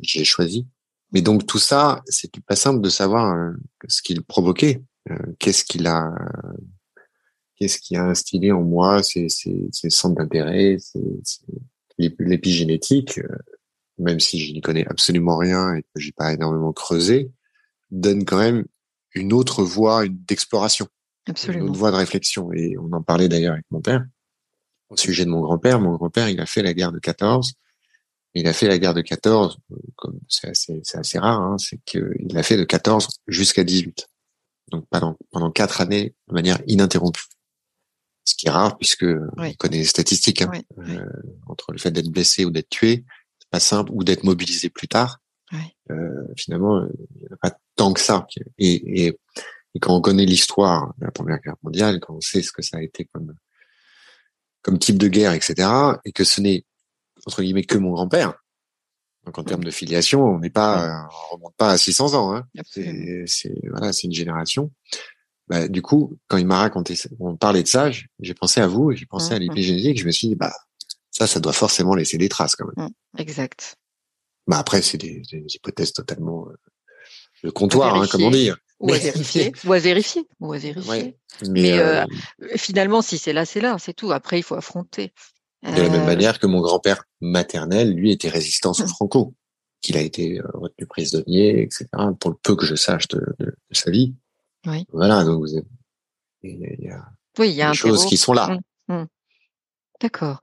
j'ai choisi. Mais donc tout ça, c'est pas simple de savoir euh, ce qu'il provoquait, euh, qu'est-ce qu'il a, qu'est-ce qui a instillé en moi ces, ces, ces centres d'intérêt, l'épigénétique, euh, même si je n'y connais absolument rien et que j'ai pas énormément creusé, donne quand même une autre voie d'exploration. Absolument. Une voie de réflexion. Et on en parlait d'ailleurs avec mon père au sujet de mon grand-père. Mon grand-père, il a fait la guerre de 14. Il a fait la guerre de 14, comme c'est assez, c'est assez rare, hein, c'est qu'il a fait de 14 jusqu'à 18. Donc pendant, pendant quatre années de manière ininterrompue. Ce qui est rare puisque on connaît les statistiques. Hein. Euh, entre le fait d'être blessé ou d'être tué, c'est pas simple, ou d'être mobilisé plus tard. Euh, finalement, il n'y a pas tant que ça. Et, et, et quand on connaît l'histoire de la Première Guerre mondiale, quand on sait ce que ça a été comme comme type de guerre, etc., et que ce n'est entre guillemets que mon grand-père. Donc en termes de filiation, on n'est pas, on remonte pas à 600 ans. Hein. C'est, c'est voilà, c'est une génération. Bah, du coup, quand il m'a raconté, on parlait de ça, j'ai pensé à vous, j'ai pensé à mmh, mmh. l'épigénétique. Je me suis dit, bah ça, ça doit forcément laisser des traces quand même. Mmh, exact. Bah après, c'est des, des, hypothèses totalement euh, de comptoir, hein, comment dire. Ou à vérifier. Ou à vérifier. Ou à vérifier. Mais, euh, euh, finalement, si c'est là, c'est là, c'est tout. Après, il faut affronter. De la même manière que mon grand-père maternel, lui, était résistant au Franco, qu'il a été retenu prisonnier, etc. Pour le peu que je sache de, de, sa vie. Oui. Voilà, donc vous il y a, oui, il y a des choses qui sont là. Mmh, mmh. D'accord.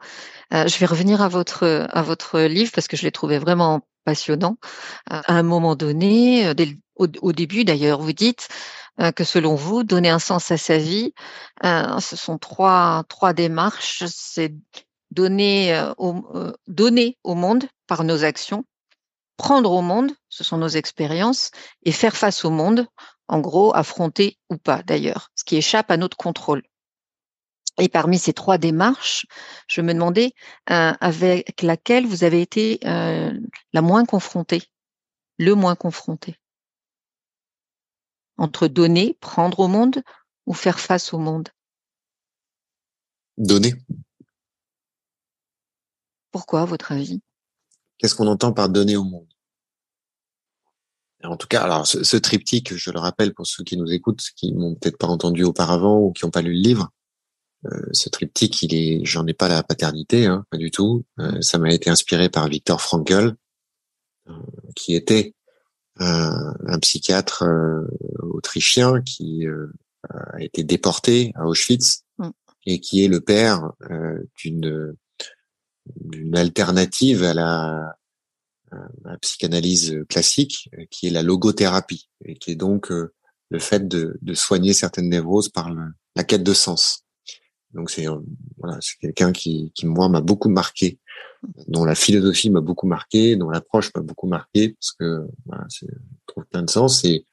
Euh, je vais revenir à votre à votre livre parce que je l'ai trouvé vraiment passionnant. À un moment donné, euh, au, début d'ailleurs, vous dites euh, que selon vous, donner un sens à sa vie, euh, ce sont trois trois démarches. C'est donner au donner au monde par nos actions, prendre au monde, ce sont nos expériences, et faire face au monde, en gros, affronter ou pas d'ailleurs, ce qui échappe à notre contrôle. Et parmi ces trois démarches, je me demandais euh, avec laquelle vous avez été euh, la moins confrontée, le moins confronté. Entre donner, prendre au monde ou faire face au monde? Donner. Pourquoi, à votre avis? Qu'est-ce qu'on entend par donner au monde? En tout cas, alors ce, triptyque, je le rappelle pour ceux qui nous écoutent, qui m'ont peut-être pas entendu auparavant ou qui n'ont pas lu le livre, ce triptyque, il est, j'en ai pas la paternité, hein, pas du tout. Euh, ça m'a été inspiré par Viktor Frankl, euh, qui était un, psychiatre autrichien qui a été déporté à Auschwitz mm. et qui est le père d'une d'une alternative à la, la, psychanalyse classique, qui est la logothérapie, et qui est donc le fait de, de soigner certaines névroses par le, la quête de sens. Donc c'est voilà, c'est quelqu'un qui, qui moi m'a beaucoup marqué, dont la philosophie m'a beaucoup marqué, dont l'approche m'a beaucoup marqué parce que voilà, c'est trouve plein de sens et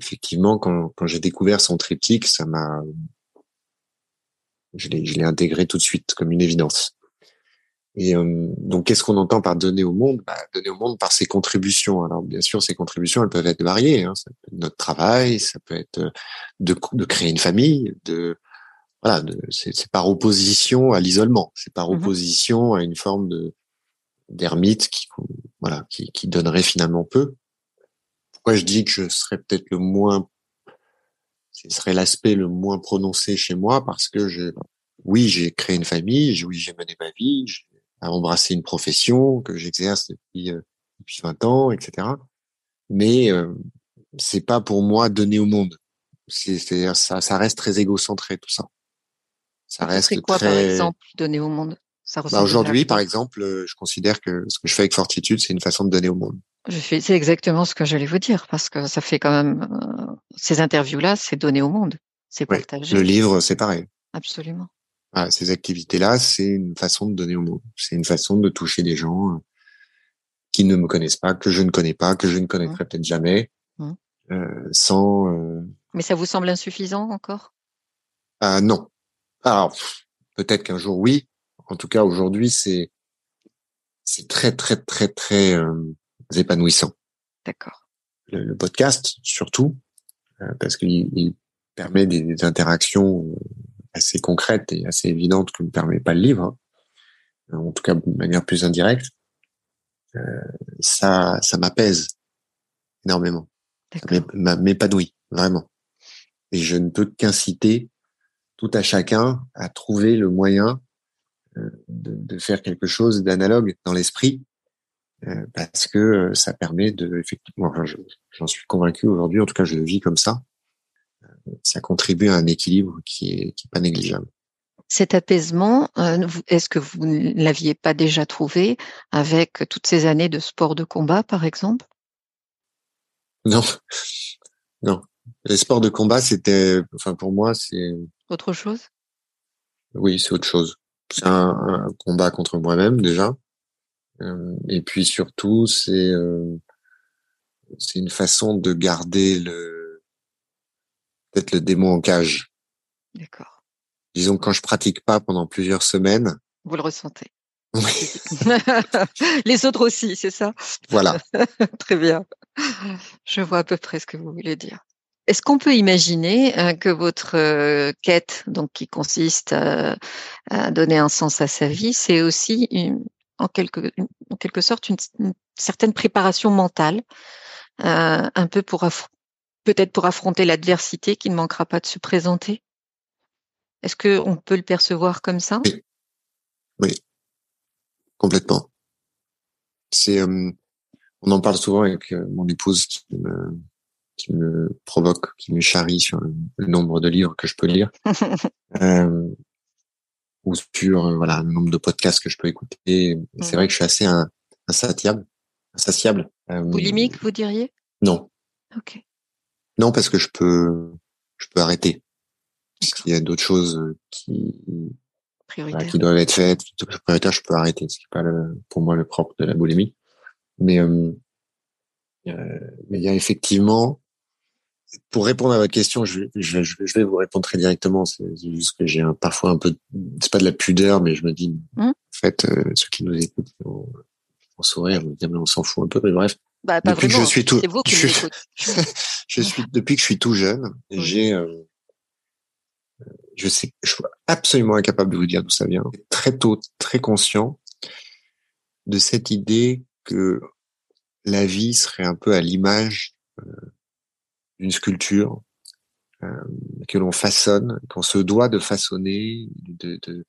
effectivement quand, quand j'ai découvert son triptyque, ça m'a je l'ai je l'ai intégré tout de suite comme une évidence. Et euh, donc, qu'est-ce qu'on entend par donner au monde? Bah, Donner au monde par ses contributions. Alors, bien sûr, ces contributions, elles peuvent être variées. Hein. Ça peut être notre travail, ça peut être de, de créer une famille, de voilà, c'est par opposition à l'isolement, c'est par mmh opposition à une forme de d'ermite qui voilà qui, qui donnerait finalement peu. Pourquoi je dis que je serais peut-être le moins, ce serait l'aspect le moins prononcé chez moi parce que je, oui, j'ai créé une famille, oui, j'ai mené ma vie, j'ai embrassé une profession que j'exerce depuis euh, depuis 20 ans, etc. Mais euh, c'est pas pour moi donner au monde. C'est-à-dire ça, ça reste très égocentré tout ça. Ça reste quoi, par exemple, donner au monde? Bah Aujourd'hui, par exemple, euh, je considère que ce que je fais avec Fortitude, c'est une façon de donner au monde. Je fais, c'est exactement ce que j'allais vous dire, parce que ça fait quand même euh, ces interviews-là, c'est donner au monde, c'est partager. le livre, c'est pareil. Absolument. Ah, ces activités-là, c'est une façon de donner au monde. C'est une façon de toucher des gens euh, qui ne me connaissent pas, que je ne connais pas, que je ne connaîtrai mmh. peut-être jamais, mmh. euh, sans. Euh... Mais ça vous semble insuffisant encore? Ah non, alors, peut-être qu'un jour oui. En tout cas, aujourd'hui, c'est c'est très très très très euh, épanouissant. D'accord. Le, podcast, surtout, euh, parce qu'il permet des, interactions assez concrètes et assez évidentes que ne permet pas le livre. Hein. En tout cas, de manière plus indirecte. Euh, ça, ça m'apaise énormément. Ça m'épanouit vraiment. Et je ne peux qu'inciter tout à chacun à trouver le moyen euh, de, de faire quelque chose d'analogue dans l'esprit, euh, parce que euh, ça permet de, effectivement, j'en suis convaincu aujourd'hui, en tout cas je le vis comme ça, ça contribue à un équilibre qui est, qui est pas négligeable. Cet apaisement, est-ce que vous ne l'aviez pas déjà trouvé avec toutes ces années de sport de combat, par exemple? Non, non. Les sports de combat, c'était, enfin pour moi, c'est autre chose? Oui, c'est autre chose. C'est un, combat contre moi-même déjà, euh, et puis surtout, c'est euh, c'est une façon de garder le peut-être le démon en cage. D'accord. Disons quand je pratique pas pendant plusieurs semaines. Vous le ressentez. Les autres aussi, c'est ça? Voilà. Très bien. Je vois à peu près ce que vous voulez dire. Est-ce qu'on peut imaginer euh, que votre euh, quête, donc qui consiste à, donner un sens à sa vie, c'est aussi en, quelque, sorte une, certaine préparation mentale, euh, un peu pour peut-être pour affronter l'adversité qui ne manquera pas de se présenter? Est-ce qu'on peut le percevoir comme ça? Oui. complètement. C'est, on en parle souvent avec mon épouse qui me provoque, qui me charrie sur le, nombre de livres que je peux lire, euh, ou sur euh, voilà le nombre de podcasts que je peux écouter. C'est vrai que je suis assez insatiable, insatiable. Euh, Boulimique, vous diriez? Non. Ok. Non, parce que je peux, je peux arrêter. Parce qu'il y a d'autres choses qui, qui doivent être faites. Prioritaire, je peux arrêter. Ce qui n'est pas le, pour moi le propre de la boulimie. Mais euh, mais il y a effectivement pour répondre à votre question, je, je, je, vais vous répondre très directement. C'est juste que j'ai un, parfois un peu, c'est pas de la pudeur, mais je me dis, mmh. en fait, euh, ceux qui nous écoutent vont, sourire, on s'en fout un peu, mais bref. Bah, depuis que je suis tout, je, je, suis depuis que je suis tout jeune, j'ai, euh, je sais, je suis absolument incapable de vous dire d'où ça vient. Très tôt, très conscient de cette idée que la vie serait un peu à l'image euh, d'une sculpture euh, que l'on façonne, qu'on se doit de façonner, de,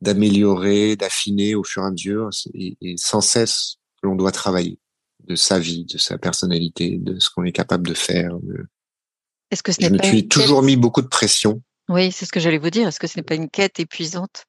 d'améliorer, d'affiner au fur et à mesure, et, sans cesse l'on doit travailler de sa vie, de sa personnalité, de ce qu'on est capable de faire. Est-ce que ce Je me suis toujours mis beaucoup de pression. Oui, c'est ce que j'allais vous dire. Est-ce que ce n'est pas une quête épuisante?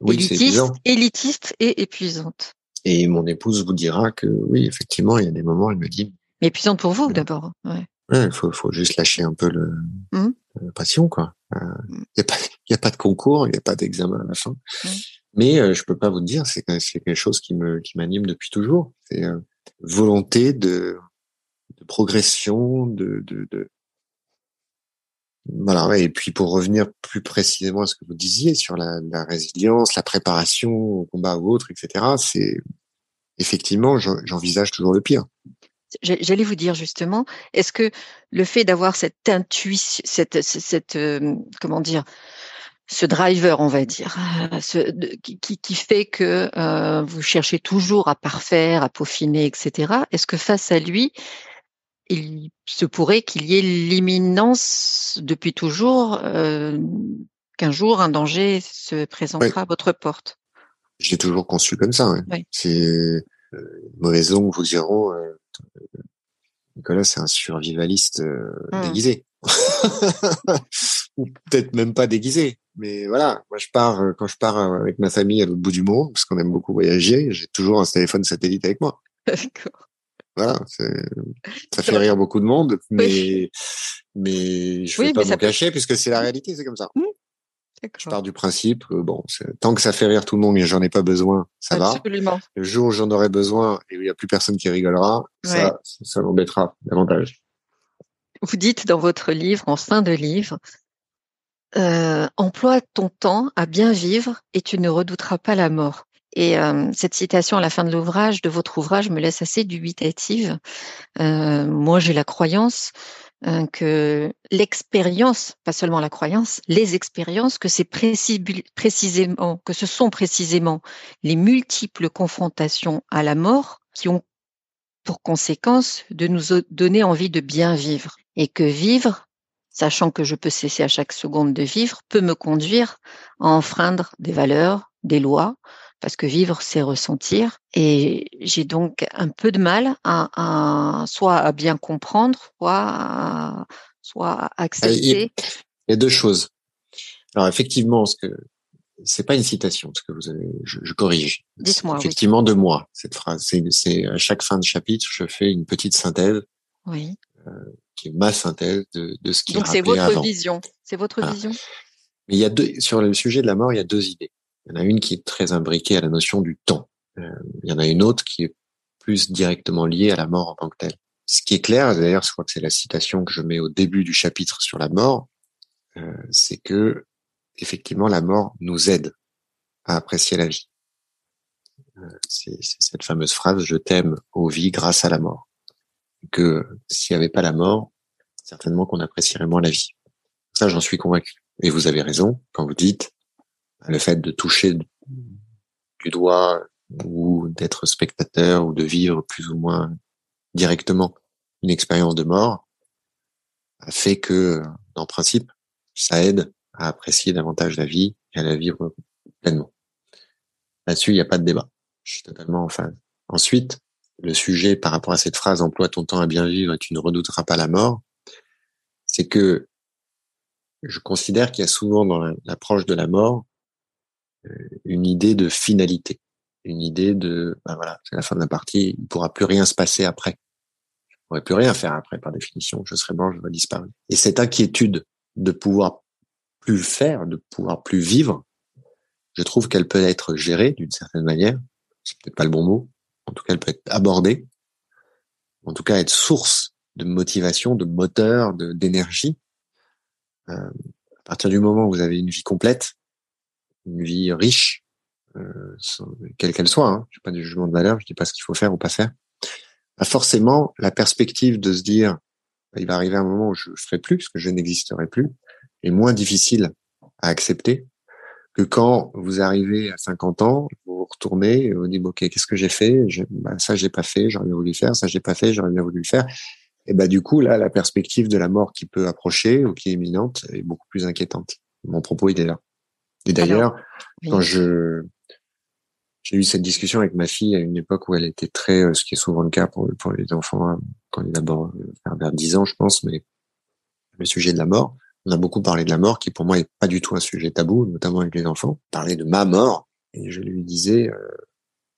Oui, élitiste, élitiste et épuisante Et mon épouse vous dira que oui, effectivement, il y a des moments, elle me dit. Mais épuisante pour vous d'abord. Ouais. Il faut, faut juste lâcher un peu le, mmh. la passion, quoi. Il euh, n'y mmh. a pas, il a pas de concours, il n'y a pas d'examen à la fin. Mmh. Mais euh, je peux pas vous dire, c'est c'est quelque chose qui me qui m'anime depuis toujours. C'est euh, volonté de, de progression, de, de, de voilà. Ouais, et puis pour revenir plus précisément à ce que vous disiez sur la, la résilience, la préparation au combat ou autre, etc. C'est effectivement, j'envisage toujours le pire. J'allais vous dire justement, est-ce que le fait d'avoir cette intuition, cette, cette, euh, comment dire, ce driver, on va dire, euh, ce, qui, qui, fait que euh, vous cherchez toujours à parfaire, à peaufiner, etc. Est-ce que face à lui, il se pourrait qu'il y ait l'imminence depuis toujours qu'un jour un danger se présentera à votre porte? J'ai toujours conçu comme ça. Oui. C'est mauvaise ongle vous diront Nicolas, c'est un survivaliste euh, mmh. déguisé. Ou peut-être même pas déguisé. Mais voilà, moi je pars, euh, quand je pars euh, avec ma famille à l'autre bout du monde, parce qu'on aime beaucoup voyager, j'ai toujours un téléphone satellite avec moi. D'accord. Voilà, ça fait rire beaucoup de monde, mais, mais je ne vais pas m'en cacher puisque c'est la réalité, c'est comme ça. Mmh. Je pars du principe, bon, tant que ça fait rire tout le monde et j'en ai pas besoin, ça Absolument. va. Le jour où j'en aurai besoin et où il n'y a plus personne qui rigolera, ça, ça m'embêtera davantage. Vous dites dans votre livre, en fin de livre, euh, emploie ton temps à bien vivre et tu ne redouteras pas la mort. Et euh, cette citation à la fin de l'ouvrage, de votre ouvrage, me laisse assez dubitative. Euh, moi, j'ai la croyance Hein, que l'expérience, pas seulement la croyance, les expériences, que c'est précisément, que ce sont précisément les multiples confrontations à la mort qui ont pour conséquence de nous donner envie de bien vivre. Et que vivre, sachant que je peux cesser à chaque seconde de vivre, peut me conduire à enfreindre des valeurs, des lois, parce que vivre, c'est ressentir. Et j'ai donc un peu de mal à, soit à bien comprendre, soit à, soit à accepter. Il y a deux choses. Alors effectivement, ce que c'est pas une citation, ce que vous avez, je, corrige. Dites-moi. Effectivement, de moi, cette phrase. C'est, à chaque fin de chapitre, je fais une petite synthèse. Oui. Euh, qui est ma synthèse de, de ce qui Donc c'est votre vision. C'est votre vision? Mais il y a deux, sur le sujet de la mort, il y a deux idées. Il y en a une qui est très imbriquée à la notion du temps. Euh, il y en a une autre qui est plus directement liée à la mort en tant que telle. Ce qui est clair, d'ailleurs, je crois que c'est la citation que je mets au début du chapitre sur la mort, euh, c'est que effectivement la mort nous aide à apprécier la vie. Euh, c'est cette fameuse phrase "Je t'aime, ô vie, grâce à la mort". Que s'il n'y avait pas la mort, certainement qu'on apprécierait moins la vie. Ça, j'en suis convaincu. Et vous avez raison quand vous dites le fait de toucher du doigt ou d'être spectateur ou de vivre plus ou moins directement une expérience de mort fait que, en principe, ça aide à apprécier davantage la vie et à la vivre pleinement. Là-dessus, il n'y a pas de débat. Je suis totalement en phase. Ensuite, le sujet par rapport à cette phrase emploie ton temps à bien vivre et tu ne redouteras pas la mort, c'est que je considère qu'il y a souvent dans l'approche de la mort une idée de finalité, une idée de ben voilà, c'est la fin de la partie, il ne pourra plus rien se passer après. Je ne pourrai plus rien faire après par définition, je serai mort, je vais disparaître. Et cette inquiétude de pouvoir plus faire, de pouvoir plus vivre, je trouve qu'elle peut être gérée d'une certaine manière. C'est peut-être pas le bon mot. En tout cas, elle peut être abordée. En tout cas, être source de motivation, de moteur, d'énergie. Euh, à partir du moment où vous avez une vie complète, une vie riche, euh, quelle qu'elle soit, hein, je pas du jugement de valeur, je dis pas ce qu'il faut faire ou pas faire. Bah forcément, la perspective de se dire, il va arriver un moment où je ne ferai plus, parce que je n'existerai plus, est moins difficile à accepter que quand vous arrivez à 50 ans, vous vous retournez et vous dites ok qu'est-ce que j'ai fait? Je, bah, ça j'ai pas fait j'aurais bien voulu le faire. Ça j'ai pas fait j'aurais bien voulu le faire. Et bah du coup là la perspective de la mort qui peut approcher ou qui est imminente est beaucoup plus inquiétante. Mon propos il est là et d'ailleurs quand je j'ai eu cette discussion avec ma fille à une époque où elle était très euh, ce qui est souvent le cas pour pour les enfants hein, quand ils d'abord vers 10 ans je pense mais le sujet de la mort on a beaucoup parlé de la mort, qui pour moi est pas du tout un sujet tabou, notamment avec les enfants. Parler de ma mort, et je lui disais, euh,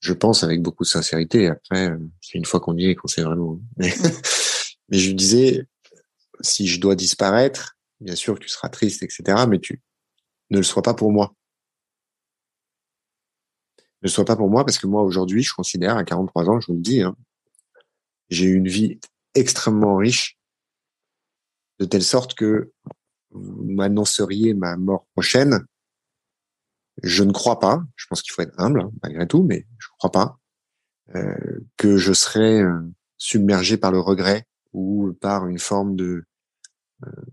je pense avec beaucoup de sincérité. Après, euh, c'est une fois qu'on y est qu'on sait vraiment. Mais, mais je lui disais, si je dois disparaître, bien sûr que tu seras triste, etc. Mais tu ne le sois pas pour moi. Ne le sois pas pour moi parce que moi aujourd'hui, je considère à 43 ans, je vous le dis, hein, j'ai eu une vie extrêmement riche de telle sorte que vous m'annonceriez ma mort prochaine, je ne crois pas. Je pense qu'il faut être humble hein, malgré tout, mais je ne crois pas euh, que je serais euh, submergé par le regret ou par une forme de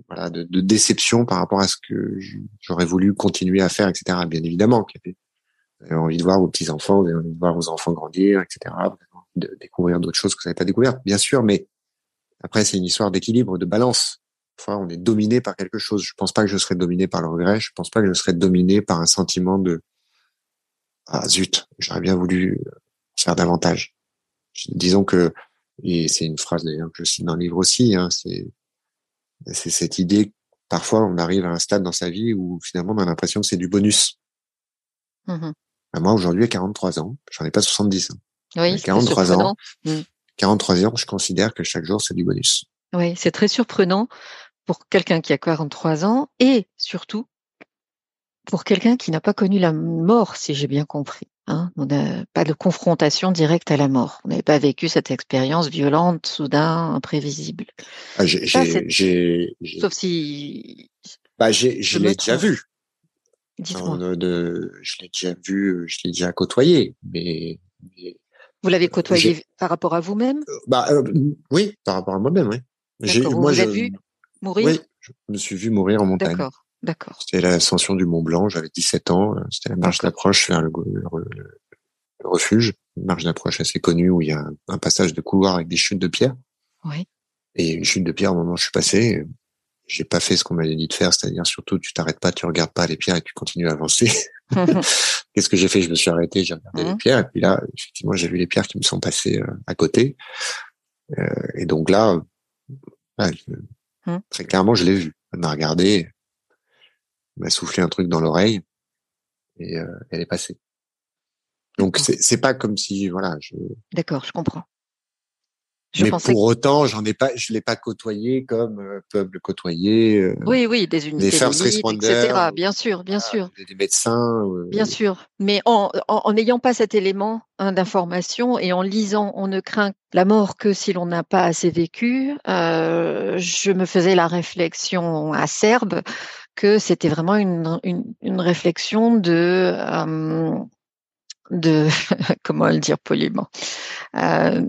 voilà de, de, déception par rapport à ce que j'aurais voulu continuer à faire, etc. Bien évidemment, vous avez envie de voir vos petits enfants, vous avez envie de voir vos enfants grandir, etc. de découvrir d'autres choses que vous n'avez pas découvertes, bien sûr, mais après c'est une histoire d'équilibre, de balance on est dominé par quelque chose. Je pense pas que je serais dominé par le regret. Je pense pas que je serais dominé par un sentiment de ah zut, j'aurais bien voulu faire davantage. Disons que et c'est une phrase d'ailleurs que je cite dans le livre aussi. Hein, c'est c'est cette idée. Parfois, on arrive à un stade dans sa vie où finalement on a l'impression que c'est du bonus. Mmh bah, moi, aujourd'hui, à 43 ans, j'en ai pas 70. Hein. Oui, 43 ans. 43 mmh. ans, je considère que chaque jour, c'est du bonus. Oui, c'est très surprenant pour quelqu'un qui a 43 ans et surtout pour quelqu'un qui n'a pas connu la mort, si j'ai bien compris. Hein. On n'a pas de confrontation directe à la mort. On n'avait pas vécu cette expérience violente, soudain, imprévisible. Ah, j'ai, Sauf si. Bah, j'ai, je l'ai déjà vu. Dites-moi. De, je l'ai déjà vu, je l'ai déjà côtoyé, mais. vous l'avez côtoyé par rapport à vous-même? Euh, Bah euh, oui, par rapport à moi-même, oui. Vous moi, vous vu mourir? Oui, je me suis vu mourir en montagne. D'accord, d'accord. C'était l'ascension du Mont Blanc, j'avais 17 ans, euh, c'était la marche d'approche vers le, refuge, une marche d'approche assez connue où il y a un, passage de couloir avec des chutes de pierre. Oui. Et une chute de pierre au moment où je suis passé, j'ai pas fait ce qu'on m'avait dit de faire, c'est-à-dire surtout tu t'arrêtes pas, tu regardes pas les pierres et tu continues à avancer. Qu'est-ce que j'ai fait? Je me suis arrêté, j'ai regardé les mmh. pierres et puis là, effectivement, j'ai vu les pierres qui me sont passées euh, à côté. Euh, et donc là, Mmh. Très clairement, je l'ai vu. Elle m'a regardé, m'a soufflé un truc dans l'oreille. et elle est passée. Donc c'est pas comme si voilà. Je... D'accord, je comprends. Je mais pour autant, j'en ai pas, je l'ai pas côtoyé comme euh, peuvent le côtoyer. Euh, oui, oui, des unités, des first etc. Bien sûr, bien sûr. Des, médecins. bien sûr, mais en n'ayant pas cet élément hein, d'information et en lisant, on ne craint la mort que si l'on n'a pas assez vécu. Euh, je me faisais la réflexion acerbe que c'était vraiment une, une, une, réflexion de euh, de comment le dire poliment. Euh,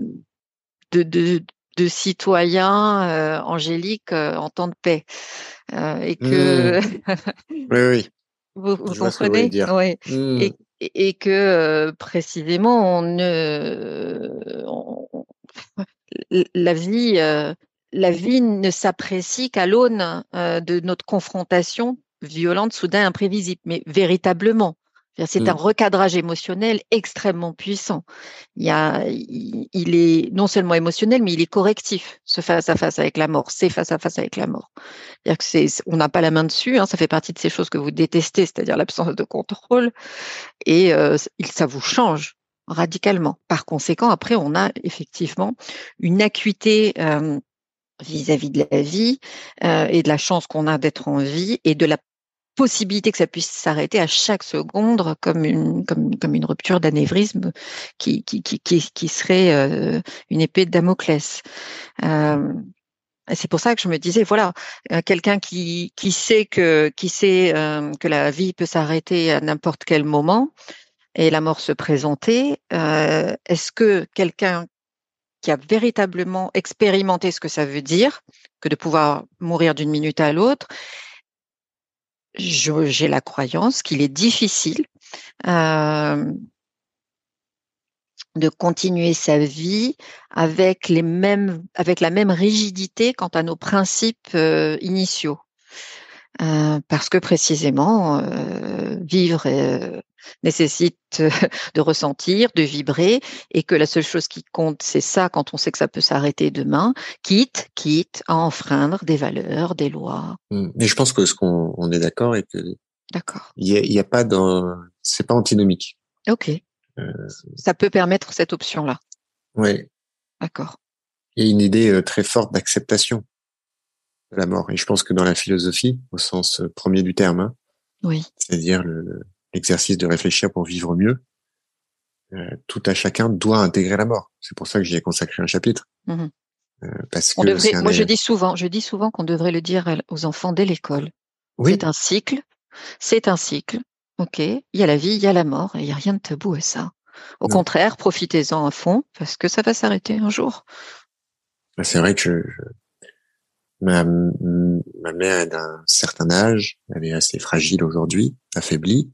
de, de, citoyens euh, angéliques euh, en temps de paix. Et que mmh. oui, oui. vous, vous comprenez? oui. Mmh. et, et, que précisément on ne la vie la vie ne s'apprécie qu'à l'aune de notre confrontation violente, soudain, imprévisible, mais véritablement. C'est un mmh. recadrage émotionnel extrêmement puissant. Il, y a, il est non seulement émotionnel, mais il est correctif. Ce face à face avec la mort, c'est face à face avec la mort. Que c'est, on n'a pas la main dessus. Hein, ça fait partie de ces choses que vous détestez, c'est-à-dire l'absence de contrôle, et euh, ça vous change radicalement. Par conséquent, après, on a effectivement une acuité. Euh, vis-à-vis de la vie euh, et de la chance qu'on a d'être en vie et de la possibilité que ça puisse s'arrêter à chaque seconde comme une comme, comme une rupture d'anévrisme qui, qui, qui, qui, serait euh, une épée de Damoclès. Euh, c'est pour ça que je me disais voilà quelqu'un qui, qui sait que qui sait que la vie peut s'arrêter à n'importe quel moment et la mort se présenter. Est-ce que quelqu'un qui a véritablement expérimenté ce que ça veut dire que de pouvoir mourir d'une minute à l'autre j'ai la croyance qu'il est difficile euh, de continuer sa vie avec les mêmes, avec la même rigidité quant à nos principes euh, initiaux. Euh, parce que précisément, vivre nécessite de ressentir, de vibrer, et que la seule chose qui compte, c'est ça quand on sait que ça peut s'arrêter demain, quitte, quitte à enfreindre des valeurs, des lois. Mmh. Mais je pense que ce qu'on on est d'accord et que d'accord, il y a, pas dans, c'est pas antinomique. Ok. ça peut permettre cette option-là. Oui. D'accord. Il y a une idée très forte d'acceptation la mort. Et je pense que dans la philosophie, au sens euh, premier du terme, hein, oui. c'est-à-dire l'exercice de réfléchir pour vivre mieux, euh, tout à chacun doit intégrer la mort. C'est pour ça que j'y ai consacré un chapitre. Mmh euh, parce que moi, je dis souvent, je dis souvent qu'on devrait le dire aux enfants dès l'école. C'est un cycle. C'est un cycle. Ok. Il y a la vie, il y a la mort, et il y a rien de tabou à ça. Au contraire, profitez-en à fond parce que ça va s'arrêter un jour. C'est vrai que je, Ma, ma mère est d'un certain âge, elle est assez fragile aujourd'hui, affaiblie.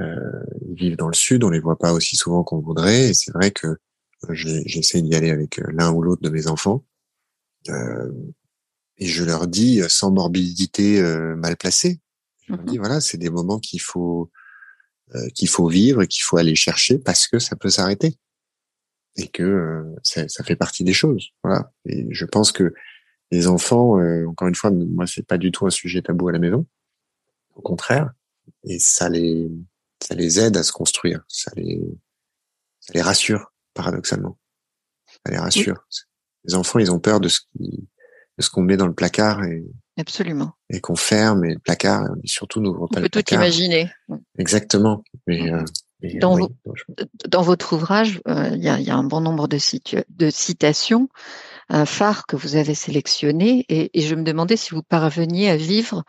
Euh, ils vivent dans le sud, on les voit pas aussi souvent qu'on voudrait. Et c'est vrai que euh, j'essaie d'y aller avec euh, l'un ou l'autre de mes enfants. Euh, et je leur dis euh, sans morbidité euh, mal placée. Je leur dis mm-hmm. voilà, c'est des moments qu'il faut qu'il faut vivre qu'il faut aller chercher parce que ça peut s'arrêter et que ça, ça, fait partie des choses. Voilà. Et je pense que les enfants, euh, encore une fois, moi c'est pas du tout un sujet tabou à la maison. Au contraire, et ça les ça les aide à se construire, ça les ça les rassure paradoxalement. Ça les rassure. Les enfants, ils ont peur de ce qui de ce qu'on met dans le placard et absolument et qu'on ferme et le placard et surtout n'ouvre pas on peut tout imaginer. Exactement. Mais, euh, dans, dans, votre ouvrage, euh, il y, a, y, a, un bon nombre de, de citations un phare que vous avez sélectionné et, je me demandais si vous parveniez à vivre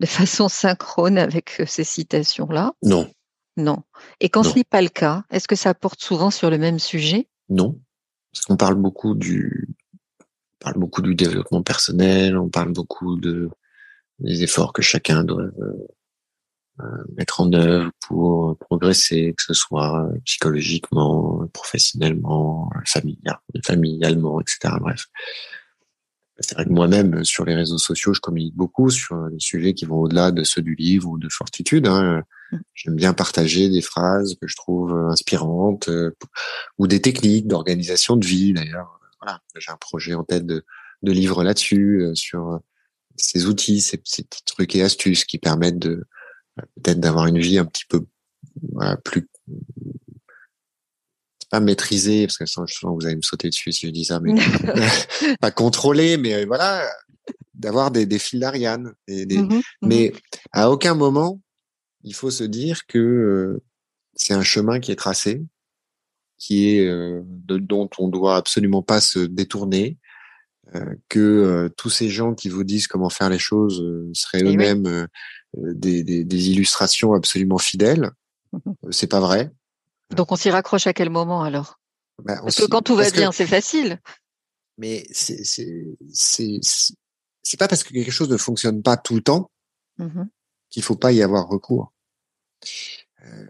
de façon synchrone avec euh, ces citations-là. Non. Non. Et quand ce n'est pas le cas, est-ce que ça porte souvent sur le même sujet? Non. Parce qu'on parle beaucoup du, on parle beaucoup du développement personnel, on parle beaucoup de des efforts que chacun doit euh, euh, mettre en œuvre pour progresser, que ce soit psychologiquement, professionnellement, familialement, etc. Bref. C'est vrai que moi-même, sur les réseaux sociaux, je communique beaucoup sur des sujets qui vont au-delà de ceux du livre ou de Fortitude. Hein. Mmh. J'aime bien partager des phrases que je trouve inspirantes euh, ou des techniques d'organisation de vie. D'ailleurs, voilà, j'ai un projet en tête de, de livre là-dessus, euh, sur ces outils, ces, ces petits trucs et astuces qui permettent de peut-être d'avoir une vie un petit peu voilà, plus pas maîtriser parce que souvent vous allez me sauter dessus si je dis ça, mais pas contrôler, mais voilà, d'avoir des, des fils d'Ariane. Des, mmh mmh Mais à aucun moment il faut se dire que c'est un chemin qui est tracé, qui est de, dont on doit absolument pas se détourner, euh, que euh, tous ces gens qui vous disent comment faire les choses euh, seraient eh eux-mêmes des, des, des, illustrations absolument fidèles. c'est pas vrai. Donc on s'y raccroche à quel moment alors? Bah, Parce que quand tout va bien, c'est facile. Mais c'est c'est c'est pas parce que quelque chose ne fonctionne pas tout le temps mmh qu'il faut pas y avoir recours. Euh,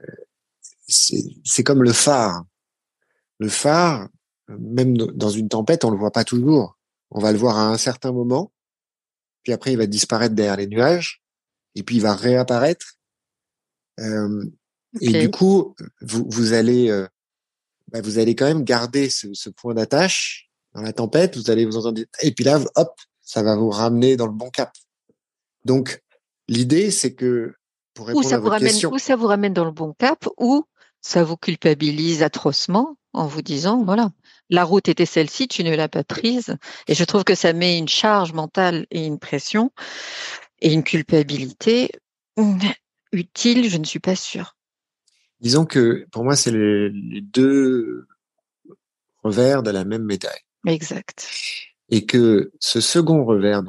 c'est comme le phare. Le phare, même dans une tempête, on le voit pas toujours. On va le voir à un certain moment, puis après il va disparaître derrière les nuages, et puis il va réapparaître. Euh, Et du coup, vous, vous allez, euh, bah, vous allez quand même garder ce, ce point d'attache dans la tempête. Vous allez vous entendre, et puis là, hop, ça va vous ramener dans le bon cap. Donc, l'idée, c'est que pour répondre ça à votre vous ramène, question, ou ça vous ramène dans le bon cap, ou ça vous culpabilise atrocement en vous disant, voilà, la route était celle-ci, tu ne l'as pas prise. Et je trouve que ça met une charge mentale et une pression et une culpabilité utile, je ne suis pas sûre. Disons que pour moi, c'est les, deux revers de la même médaille. Exact. Et que ce second revers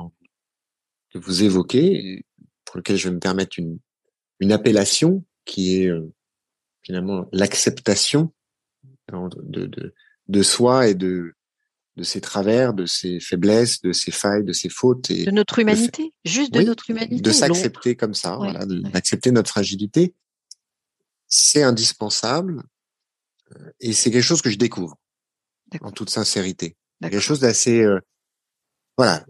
que vous évoquez, pour lequel je vais me permettre une, une appellation qui est euh, finalement l'acceptation de, de, de soi et de de ses travers, de ses faiblesses, de ses failles, de ses fautes et de notre humanité, juste de notre humanité, de s'accepter comme ça, voilà, d'accepter notre fragilité, c'est indispensable euh, et c'est quelque chose que je découvre en toute sincérité. Quelque chose d'assez, euh, voilà,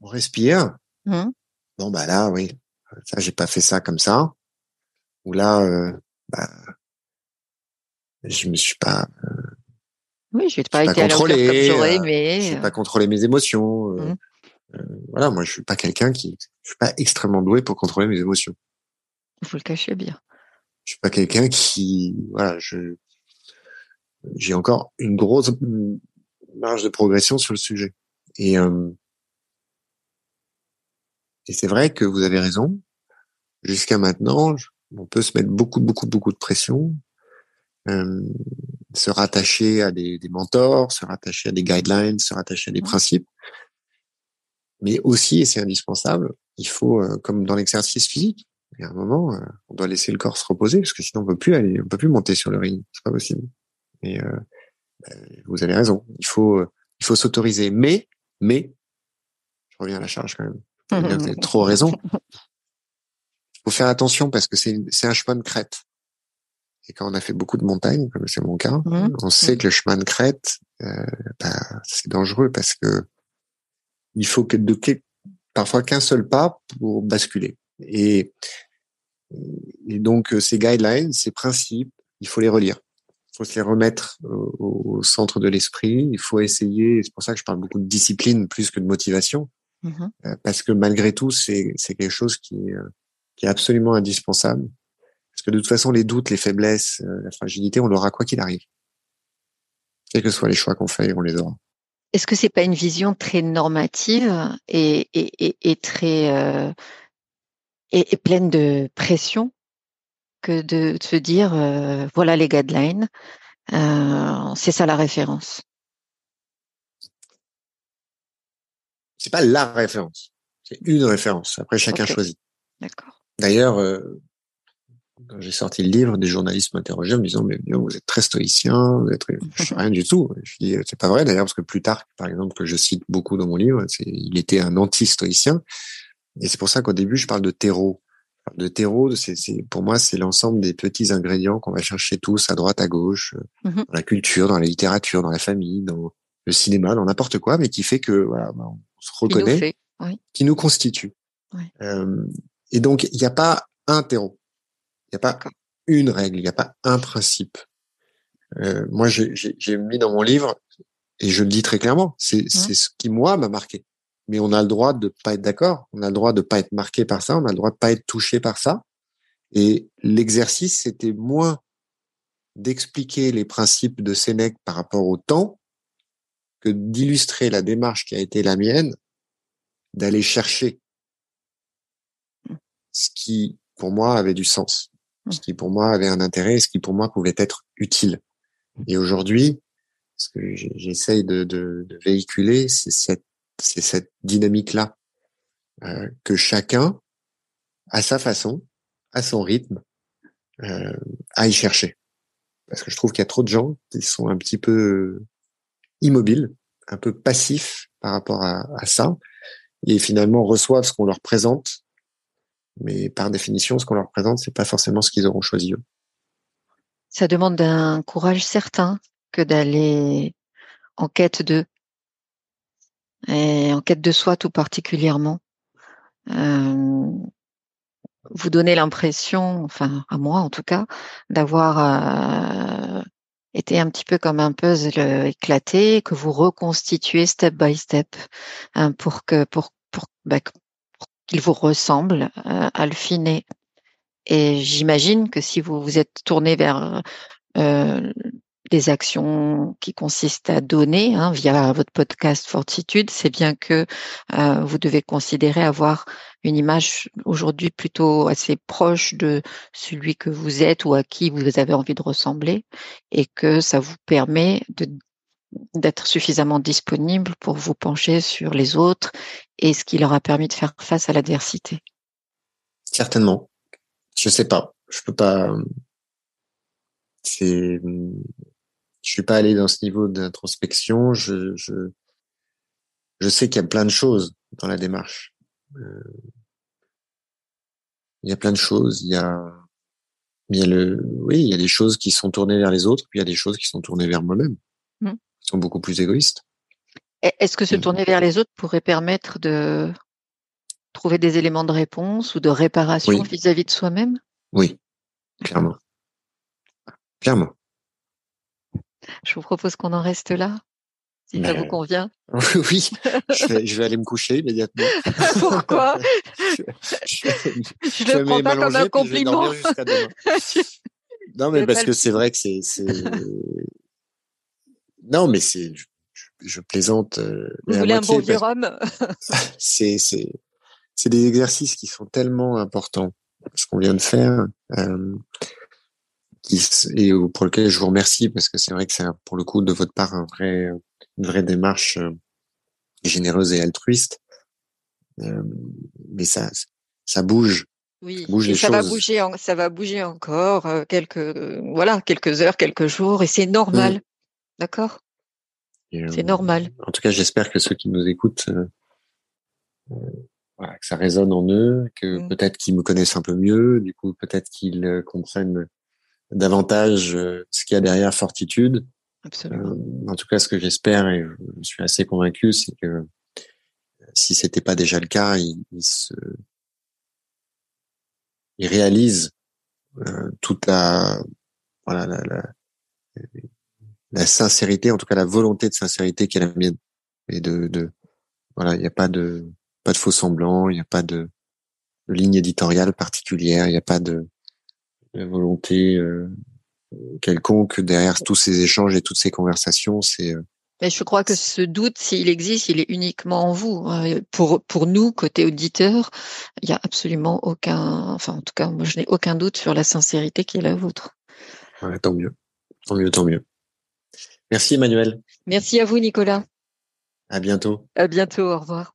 on respire. Mmh. Bon bah là, oui, ça j'ai pas fait ça comme ça. Ou là, euh, bah, je me suis pas. Euh, oui, je vais pas été contrôlé, comme j'aurais aimé. Je pas contrôler mes émotions. Euh, mmh. euh, voilà, moi, je suis pas quelqu'un qui, je suis pas extrêmement doué pour contrôler mes émotions. Vous le cachez bien. Je suis pas quelqu'un qui, voilà, je, j'ai encore une grosse marge de progression sur le sujet. Et euh, et c'est vrai que vous avez raison. Jusqu'à maintenant, on peut se mettre beaucoup, beaucoup, beaucoup de pression euh, se rattacher à des, des, mentors, se rattacher à des guidelines, se rattacher à des principes. Mais aussi, et c'est indispensable, il faut, euh, comme dans l'exercice physique, y a un moment, euh, on doit laisser le corps se reposer parce que sinon on peut plus aller, on peut plus monter sur le ring, c'est pas possible. Et euh, bah, vous avez raison, il faut, il faut s'autoriser. Mais, mais, je reviens à la charge quand même. Vous avez trop raison. Il faut faire attention parce que c'est, c'est un chemin de crête. Et quand on a fait beaucoup de montagnes, comme c'est mon cas, mmh. on sait que le chemin de crête, euh, bah, c'est dangereux parce que il faut que de parfois qu'un seul pas pour basculer. Et, et donc ces guidelines, ces principes, il faut les relire. Il faut se les remettre au, centre de l'esprit. Il faut essayer. C'est pour ça que je parle beaucoup de discipline plus que de motivation, mmh euh, parce que malgré tout, c'est quelque chose qui euh, qui est absolument indispensable parce que de toute façon, les doutes, les faiblesses, euh, la fragilité, on l'aura quoi qu'il arrive. Quels que soient les choix qu'on fait, on les aura. Est-ce que c'est pas une vision très normative et, et, et, très euh, et, pleine de pression que de se dire euh, voilà les guidelines, euh, c'est ça la référence. C'est pas la référence, c'est une référence. Après chacun choisit. D'accord. D'ailleurs, euh, quand j'ai sorti le livre, des journalistes m'interrogeaient en me disant, mais vous êtes très stoïcien, vous êtes rien du tout. Je dis, c'est pas vrai d'ailleurs, parce que plus tard, par exemple, que je cite beaucoup dans mon livre, il était un anti-stoïcien. Et c'est pour ça qu'au début, je parle de terreau. De terreau, c'est, pour moi, c'est l'ensemble des petits ingrédients qu'on va chercher tous à droite, à gauche, mmh dans la culture, dans la littérature, dans la famille, dans le cinéma, dans n'importe quoi, mais qui fait que voilà, bah, on se reconnaît, qui nous, qui nous constitue. Euh, et donc, il n'y a pas un terreau. Il n'y a pas une règle, il n'y a pas un principe. Euh, moi, j'ai mis dans mon livre, et je le dis très clairement, c'est mmh. ce qui, moi, m'a marqué. Mais on a le droit de pas être d'accord, on a le droit de pas être marqué par ça, on a le droit de pas être touché par ça. Et l'exercice, c'était moins d'expliquer les principes de Sénèque par rapport au temps que d'illustrer la démarche qui a été la mienne, d'aller chercher ce qui, pour moi, avait du sens, ce qui, pour moi, avait un intérêt, ce qui, pour moi, pouvait être utile. Et aujourd'hui, ce que j'essaye de, de, de, véhiculer, c'est cette, c'est cette dynamique-là, euh, que chacun, à sa façon, à son rythme, euh, aille chercher. Parce que je trouve qu'il y a trop de gens qui sont un petit peu immobiles, un peu passifs par rapport à, à ça, et finalement reçoivent ce qu'on leur présente, mais par définition, ce qu'on leur présente, c'est pas forcément ce qu'ils auront choisi eux. Ça demande un courage certain que d'aller en quête de et en quête de soi tout particulièrement. Euh, vous donnez l'impression, enfin à moi en tout cas, d'avoir euh, été un petit peu comme un puzzle éclaté que vous reconstituez step by step hein, pour que pour pour, bah, qu'il vous ressemble euh, à le. Et j'imagine que si vous vous êtes tourné vers euh, des actions qui consistent à donner hein, via votre podcast Fortitude, c'est bien que euh, vous devez considérer avoir une image aujourd'hui plutôt assez proche de celui que vous êtes ou à qui vous avez envie de ressembler et que ça vous permet d'être suffisamment disponible pour vous pencher sur les autres et ce qui leur a permis de faire face à l'adversité. Certainement. Je sais pas. Je peux pas. C'est je suis pas allé dans ce niveau d'introspection. Je, je, je sais qu'il y a plein de choses dans la démarche. Euh, il y a plein de choses. Il y a, il y a le, oui, il y a des choses qui sont tournées vers les autres, puis il y a des choses qui sont tournées vers moi-même, mmh. qui sont beaucoup plus égoïstes. Est-ce que se mmh. tourner vers les autres pourrait permettre de trouver des éléments de réponse ou de réparation vis-à-vis -vis de soi-même? Oui, clairement. Clairement. Je vous propose qu'on en reste là, si ça vous convient. oui, je vais, aller me coucher immédiatement. Pourquoi? Je ne le prends pas comme un compliment. non, mais parce que c'est vrai que c'est, non, mais c'est, je, plaisante. Euh, vous voulez un bon vieux rhum c'est des exercices qui sont tellement importants. Ce qu'on vient de faire. Euh, et pour lequel je vous remercie parce que c'est vrai que c'est pour le coup de votre part un vrai, une vraie démarche euh, généreuse et altruiste. Euh, mais ça, ça bouge. Oui, ça, va bouger, ça va bouger encore euh, quelques, voilà, quelques heures, quelques jours, et c'est normal, d'accord? C'est normal. En tout cas, j'espère que ceux qui nous écoutent, voilà, que ça résonne en eux, que mmh. peut-être qu'ils me connaissent un peu mieux, du coup peut-être qu'ils comprennent davantage euh, ce qu'il y a derrière Fortitude. Absolument. Euh, en tout cas, ce que j'espère et je suis assez convaincu, c'est que euh, si c'était pas déjà le cas, il, se, il réalise toute la, voilà, la, la, la, sincérité, en tout cas la volonté de sincérité qui est la mienne. Et de, de voilà, il n'y a pas de, pas de faux semblants, il n'y a pas de, de ligne éditoriale particulière, il n'y a pas de, volonté euh, quelconque derrière tous ces échanges et toutes ces conversations. C'est euh, mais je crois que ce doute, s'il existe, il est uniquement en vous. Euh, pour pour nous, côté auditeur, il n'y a absolument aucun, enfin en tout cas, moi je n'ai aucun doute sur la sincérité qui est la vôtre. Ouais, tant mieux, tant mieux, tant mieux. Merci Emmanuel. Merci à vous Nicolas. À bientôt. À bientôt. Au revoir.